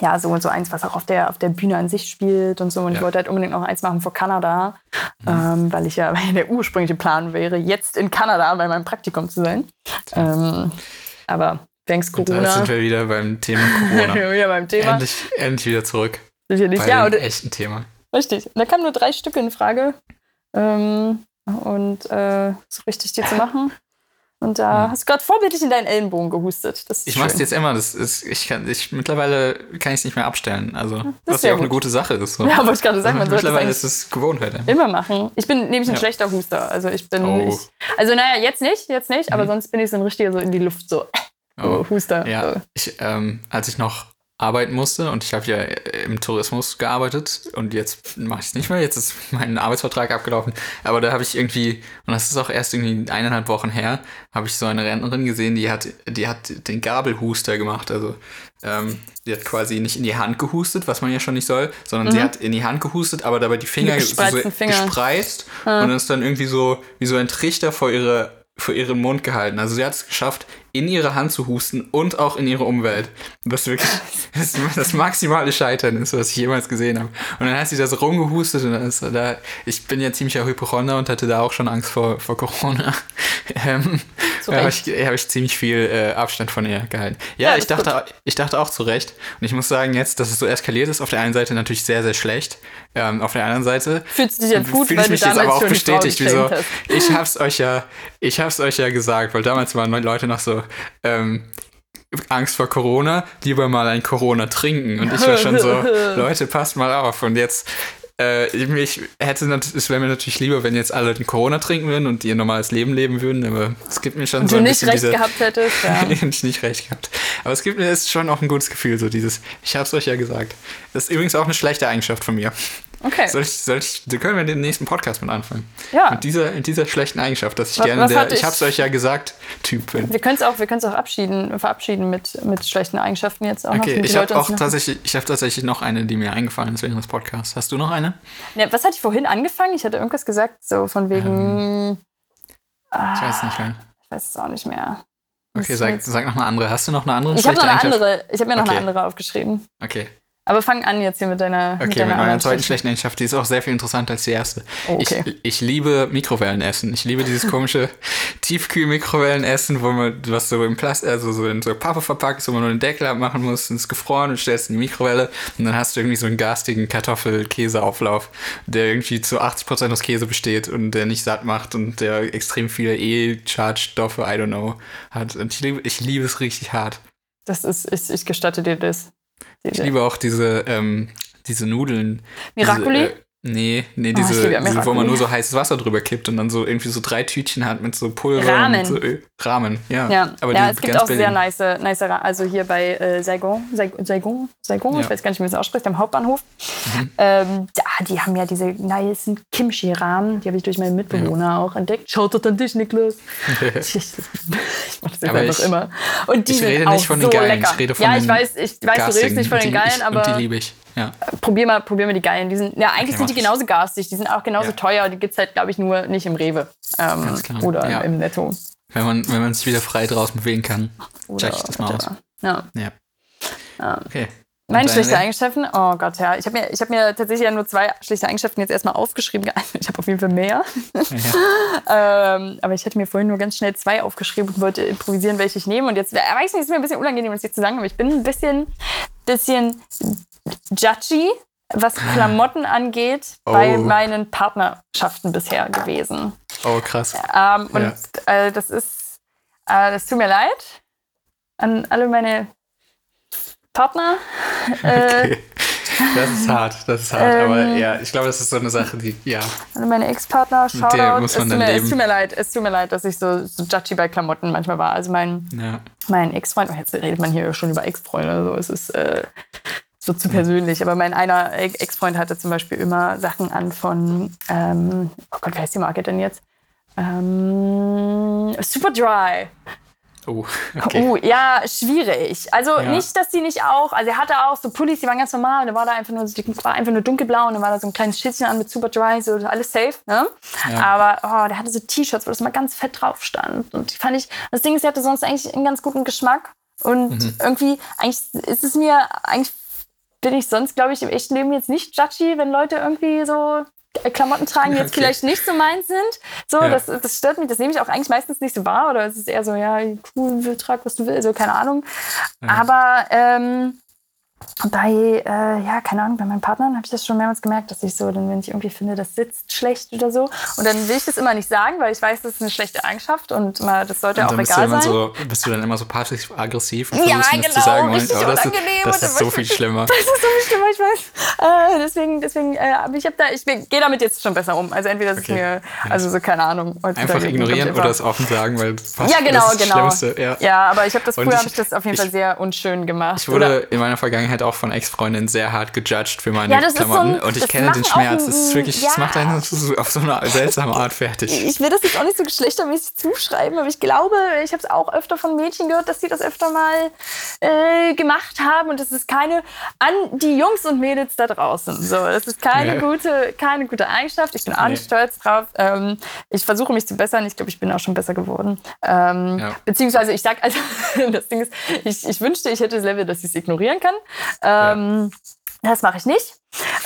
ja, so und so eins, was auch auf der, auf der Bühne an sich spielt und so. Und ich Ja. wollte halt unbedingt noch eins machen vor Kanada, ähm, weil ich ja, weil der ursprüngliche Plan wäre, jetzt in Kanada bei meinem Praktikum zu sein. Ähm, aber thanks Und da Corona. sind wir wieder beim Thema Corona. wieder beim Thema. endlich, endlich wieder zurück Sicherlich. bei Ja, dem und, echten Thema. richtig. Da kamen nur drei Stücke in Frage. Ähm, und äh, so richtig die zu machen. Und da Ja. hast du gerade vorbildlich in deinen Ellenbogen gehustet. Das ist Ich mach's schön. jetzt immer. Das ist, ich kann, ich, mittlerweile kann ich es nicht mehr abstellen. Also, was sehr ja auch eine gut. gute Sache ist. So. Ja, wollte ich gerade sagen, man es mittlerweile ist es Gewohnheit. einfach. immer machen. Ich bin nämlich ein Ja. schlechter Huster. Also ich bin Oh. nicht. Also naja, jetzt nicht, jetzt nicht, aber Mhm. sonst bin ich so ein richtiger so in die Luft so, Oh. Huster. Ja, So. ich, ähm, als ich noch arbeiten musste und ich habe ja äh, im Tourismus gearbeitet und jetzt mache ich es nicht mehr, jetzt ist mein Arbeitsvertrag abgelaufen, aber da habe ich irgendwie, und das ist auch erst irgendwie eineinhalb Wochen her, habe ich so eine Rentnerin gesehen, die hat, die hat den Gabelhuster gemacht, also ähm, die hat quasi nicht in die Hand gehustet, was man ja schon nicht soll, sondern sie hat in die Hand gehustet, aber dabei die Finger, Mit so, Fingern. gespreizt und dann ist dann irgendwie so wie so ein Trichter vor ihre vor ihren Mund gehalten. Also sie hat es geschafft, in ihre Hand zu husten und auch in ihre Umwelt. Was wirklich das, das maximale Scheitern ist, was ich jemals gesehen habe. Und dann hat sie da so rumgehustet und dann ist da, ich bin ja ziemlicher Hypochonder und hatte da auch schon Angst vor, vor Corona. Ähm, da habe ich, hab ich ziemlich viel äh, Abstand von ihr gehalten. Ja, Ja, ich, das ist dachte, ich dachte auch zu Recht. Und ich muss sagen, jetzt, dass es so eskaliert ist, auf der einen Seite natürlich sehr, sehr schlecht. Ähm, auf der anderen Seite Fühlst du dich jetzt gut, fühle weil ich mich jetzt aber auch bestätigt, wieso. hast. Ich hab's euch ja, ich hab's euch ja gesagt, weil damals waren Leute noch so, ähm, Angst vor Corona, lieber mal ein Corona trinken. Und ich war schon so, Leute, passt mal auf. Und jetzt, äh, ich hätte, es wäre mir natürlich lieber, wenn jetzt alle den Corona trinken würden und ihr normales Leben leben würden, aber es gibt mir schon Und so du ein nicht bisschen recht diese, gehabt hättest. Ja. ich nicht recht gehabt. Aber es gibt mir jetzt schon auch ein gutes Gefühl, so dieses, ich hab's euch ja gesagt. Das ist übrigens auch eine schlechte Eigenschaft von mir. Okay. Soll ich, soll ich, da können wir den nächsten Podcast mit anfangen. Ja. Mit dieser, mit dieser schlechten Eigenschaft, dass ich Was- gerne was der, ich ich- hab's euch ja gesagt, Typ bin. Wir können es auch, wir können's auch abschieden, verabschieden mit, mit schlechten Eigenschaften jetzt auch noch. Okay, die ich habe auch noch- tatsächlich, ich habe tatsächlich noch eine, die mir eingefallen ist während des Podcasts. Hast du noch eine? Ja, was hatte ich vorhin angefangen? Ich hatte irgendwas gesagt, so von wegen. Ah, Ich weiß nicht mehr. Ich weiß es auch nicht mehr. Okay, sag, sag noch eine andere. Hast du noch eine andere Ich habe noch eine andere. Ich habe mir noch Okay. eine andere aufgeschrieben. Okay, Aber fang an jetzt hier mit deiner. okay, mit, deiner meiner anderen zweiten schlechten- Eigenschaft, die ist auch sehr viel interessanter als die erste. Oh, okay. Ich, ich liebe Mikrowellenessen. Ich liebe dieses komische Tiefkühl-Mikrowellenessen, wo man was so im Plast also so in so Pappe verpackt ist, wo man nur den Deckel abmachen muss und es ist gefroren und stellst in die Mikrowelle und dann hast du irgendwie so einen garstigen Kartoffel-Käseauflauf, der irgendwie zu 80% aus Käse besteht und der nicht satt macht und der extrem viele E-Charge-Stoffe, I don't know, hat. Und ich liebe, ich liebe es richtig hart. Das ist, ich, ich gestatte dir das. Ich liebe auch diese, ähm, diese Nudeln. Miracoli? Diese, äh, nee, nee, Oh, diese, ja diese, wo man nur so heißes Wasser drüber kippt und dann so irgendwie so drei Tütchen hat mit so Pulver Ramen. und so Öl. Ramen, ja. Ja, aber ja die es gibt auch sehr nice, nice Ra- also hier bei äh, Saigon, Saigon, Saigon, Ja. ich weiß gar nicht, wie man das ausspricht, am Hauptbahnhof. Mhm. Ähm, da, die haben ja diese nice Kimchi-Rahmen, die habe ich durch meinen Mitbewohner auch entdeckt. Schaut doch an dich, Niklas. ich ich mache das jetzt Aber einfach ich- immer. Und die ich sind rede auch nicht von so den Geilen, lecker. ich rede von ja, ich weiß, ich weiß, du redest nicht von den Geilen, aber Und die liebe ich, ja. probier mal, probier mal die Geilen. Die sind, ja, eigentlich Okay, sind die ich. genauso garstig, die sind auch genauso Ja. teuer. Die gibt es halt, glaube ich, nur nicht im Rewe. Ähm, Ganz klar. Oder Ja. im Netto. Wenn man, wenn man sich wieder frei draußen bewegen kann. Oder, Check ich das mal aus. Ja. Ja. Okay. Und Meine schlechte Eigenschaften? Oh Gott, ja. Ich habe mir, ich hab mir tatsächlich ja nur zwei schlechte Eigenschaften jetzt erstmal aufgeschrieben. Ich habe auf jeden Fall mehr. Ja. ähm, aber ich hatte mir vorhin nur ganz schnell zwei aufgeschrieben und wollte improvisieren, welche ich nehme. Und jetzt, äh, weiß nicht, ist mir ein bisschen unangenehm, das jetzt zu sagen, aber ich bin ein bisschen, bisschen judgy, was Klamotten angeht, bei Oh. meinen Partnerschaften bisher gewesen. Oh, krass. Ähm, und äh, das ist, äh, das tut mir leid an alle meine Partner. Äh, Okay. Das ist hart, das ist hart. Ähm. aber ja, ich glaube, das ist so eine Sache, die, ja. Alle meine Ex-Partner, Shoutout. muss Es tut, mir, es tut mir leid, es tut mir leid, dass ich so, so judgy bei Klamotten manchmal war. Also mein, ja. mein Ex-Freund, oh, jetzt redet man hier schon über Ex-Freunde, also es ist äh, so zu persönlich, aber mein einer Ex-Freund hatte zum Beispiel immer Sachen an von, ähm, oh Gott, wer ist die Marke denn jetzt? Ähm, Superdry. Oh, okay. Oh, ja, schwierig. Also Ja. nicht, dass die nicht auch, also er hatte auch so Pullis, die waren ganz normal und da war da einfach nur, war einfach nur dunkelblau und dann war da so ein kleines Schildchen an mit Superdry, so alles safe, ne? Ja. Aber oh, der hatte so T-Shirts, wo das mal ganz fett drauf stand und die fand ich, das Ding ist, er hatte sonst eigentlich einen ganz guten Geschmack und Mhm. irgendwie, eigentlich ist es mir, eigentlich bin ich sonst, glaube ich, im echten Leben jetzt nicht judgy, wenn Leute irgendwie so Klamotten tragen, die jetzt Okay. vielleicht nicht so meins sind. So, Ja. das, das stört mich, das nehme ich auch eigentlich meistens nicht so wahr. Oder es ist eher so, ja, cool, trag, was du willst, so, keine Ahnung. Aber ähm, bei, äh, ja, keine Ahnung, bei meinen Partnern habe ich das schon mehrmals gemerkt, dass ich so, dann, wenn ich irgendwie finde, das sitzt schlecht oder so. Und dann will ich das immer nicht sagen, weil ich weiß, das ist eine schlechte Eigenschaft und mal, das sollte Und auch bist egal immer sein. so, bist du dann immer so passiv-aggressiv und Ja, versuchst das zu genau, sagen. richtig aber das, unangenehm das und ist so viel schlimmer. Das ist so viel schlimmer, ich weiß. Äh, deswegen, deswegen, äh, aber ich habe da, ich gehe damit jetzt schon besser um. Also entweder ist es Okay. mir, also so keine Ahnung. Einfach ignorieren oder es offen sagen, weil fast Ja, genau, das ist das genau. Schlimmste. Ja. Ja, aber ich habe das Und früher habe ich das auf jeden Fall ich- sehr unschön gemacht. Ich wurde Oder- in meiner Vergangenheit auch von Ex-Freundinnen sehr hart gejudged für meine Ja, das ist so Klamotten. ein- und ich das kenne den Schmerz. ein- Es ist wirklich, es ja. macht einen auf so eine seltsame Art fertig. ich will das jetzt auch nicht so geschlechtermäßig zuschreiben, aber ich glaube, ich habe es auch öfter von Mädchen gehört, dass sie das öfter mal äh, gemacht haben und das ist keine an die Jungs und Mädels da draußen. So, das ist keine Ja. gute, keine gute Eigenschaft. Ich bin auch nicht Nee. stolz drauf. Ähm, ich versuche mich zu bessern. Ich glaube, ich bin auch schon besser geworden. Ähm, Ja. Beziehungsweise ich sag, also das Ding ist, ich, ich wünschte, ich hätte das Level, dass ich es ignorieren kann. Ähm, Das mache ich nicht.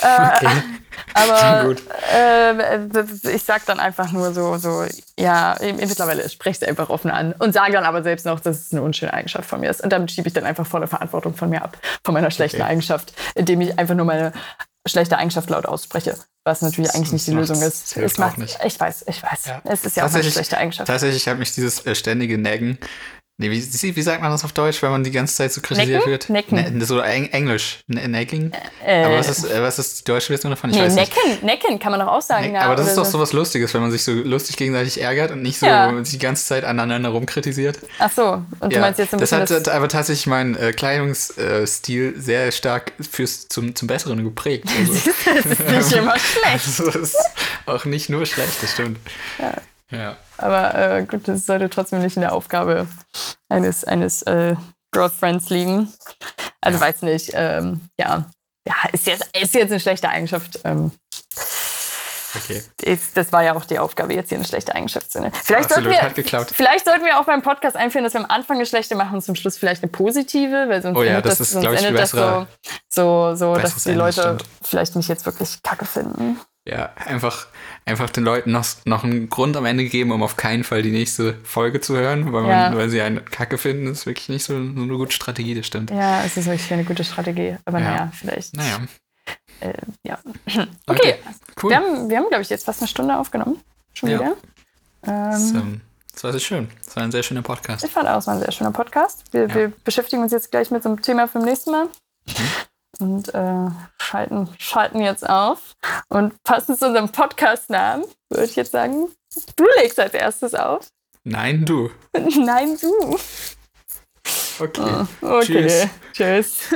Äh, Okay. aber Gut. äh, ich sag dann einfach nur so, so ja, mittlerweile spreche ich es einfach offen an und sage dann aber selbst noch, dass es eine unschöne Eigenschaft von mir ist. Und damit schiebe ich dann einfach volle Verantwortung von mir ab, von meiner schlechten Okay. Eigenschaft, indem ich einfach nur meine schlechte Eigenschaft laut ausspreche, was natürlich eigentlich nicht die das Lösung ist. das Es macht, auch nicht. Ich weiß, ich weiß. Ja. Es ist ja auch eine schlechte Eigenschaft. Tatsächlich hat mich dieses äh, ständige Naggen. Nee, wie, wie sagt man das auf Deutsch, wenn man die ganze Zeit so kritisiert Necken? wird? Necken. Ne, so eng, Englisch. Ne, Nagging. Äh, aber was ist, äh, was ist die deutsche Version davon? Ich nee, weiß nicht. necken, necken kann man doch auch sagen. Neck- ja, aber das ist doch so. was Lustiges, wenn man sich so lustig gegenseitig ärgert und nicht so Ja. die ganze Zeit aneinander rumkritisiert. Ach so, und du meinst jetzt ein das hat das, aber tatsächlich meinen äh, Kleidungsstil sehr stark fürs, zum, zum Besseren geprägt. Also, das ist nicht immer schlecht. also, das ist auch nicht nur schlecht, das stimmt. Ja. Aber äh, gut, das sollte trotzdem nicht in der Aufgabe eines, eines äh, Girlfriends liegen. Also weiß nicht, ähm, ja. Ja, ist jetzt, ist jetzt eine schlechte Eigenschaft. Ähm, Okay. ist, das war ja auch die Aufgabe, jetzt hier eine schlechte Eigenschaft zu nennen. Vielleicht sollten, Absolut, wir, hat geklappt. vielleicht sollten wir auch beim Podcast einführen, dass wir am Anfang eine schlechte machen und zum Schluss vielleicht eine positive, weil sonst Oh ja, endet das das, ist, sonst endet das so, so, so dass die Ende, Leute stimmt. vielleicht mich jetzt wirklich kacke finden. Ja, einfach, einfach den Leuten noch, noch einen Grund am Ende geben, um auf keinen Fall die nächste Folge zu hören, weil, man, Ja. weil sie einen Kacke finden, ist wirklich nicht so, so eine gute Strategie, das stimmt. Ja, es ist wirklich eine gute Strategie. Aber Ja. naja, vielleicht. Naja. Äh, ja. Leute, Okay, Cool. wir haben, wir haben glaube ich, jetzt fast eine Stunde aufgenommen. Schon Ja. wieder. das, Ähm, ähm, das war sehr schön. Das war ein sehr schöner Podcast. ich fand auch, es war ein sehr schöner Podcast. Wir, wir beschäftigen uns jetzt gleich mit so einem Thema für das nächste Mal. Mhm. Und äh, schalten, schalten jetzt auf. Und passend zu unserem Podcast-Namen, würde ich jetzt sagen, du legst als erstes auf. Nein, du. Nein, du. Okay. Okay. Tschüss. Tschüss.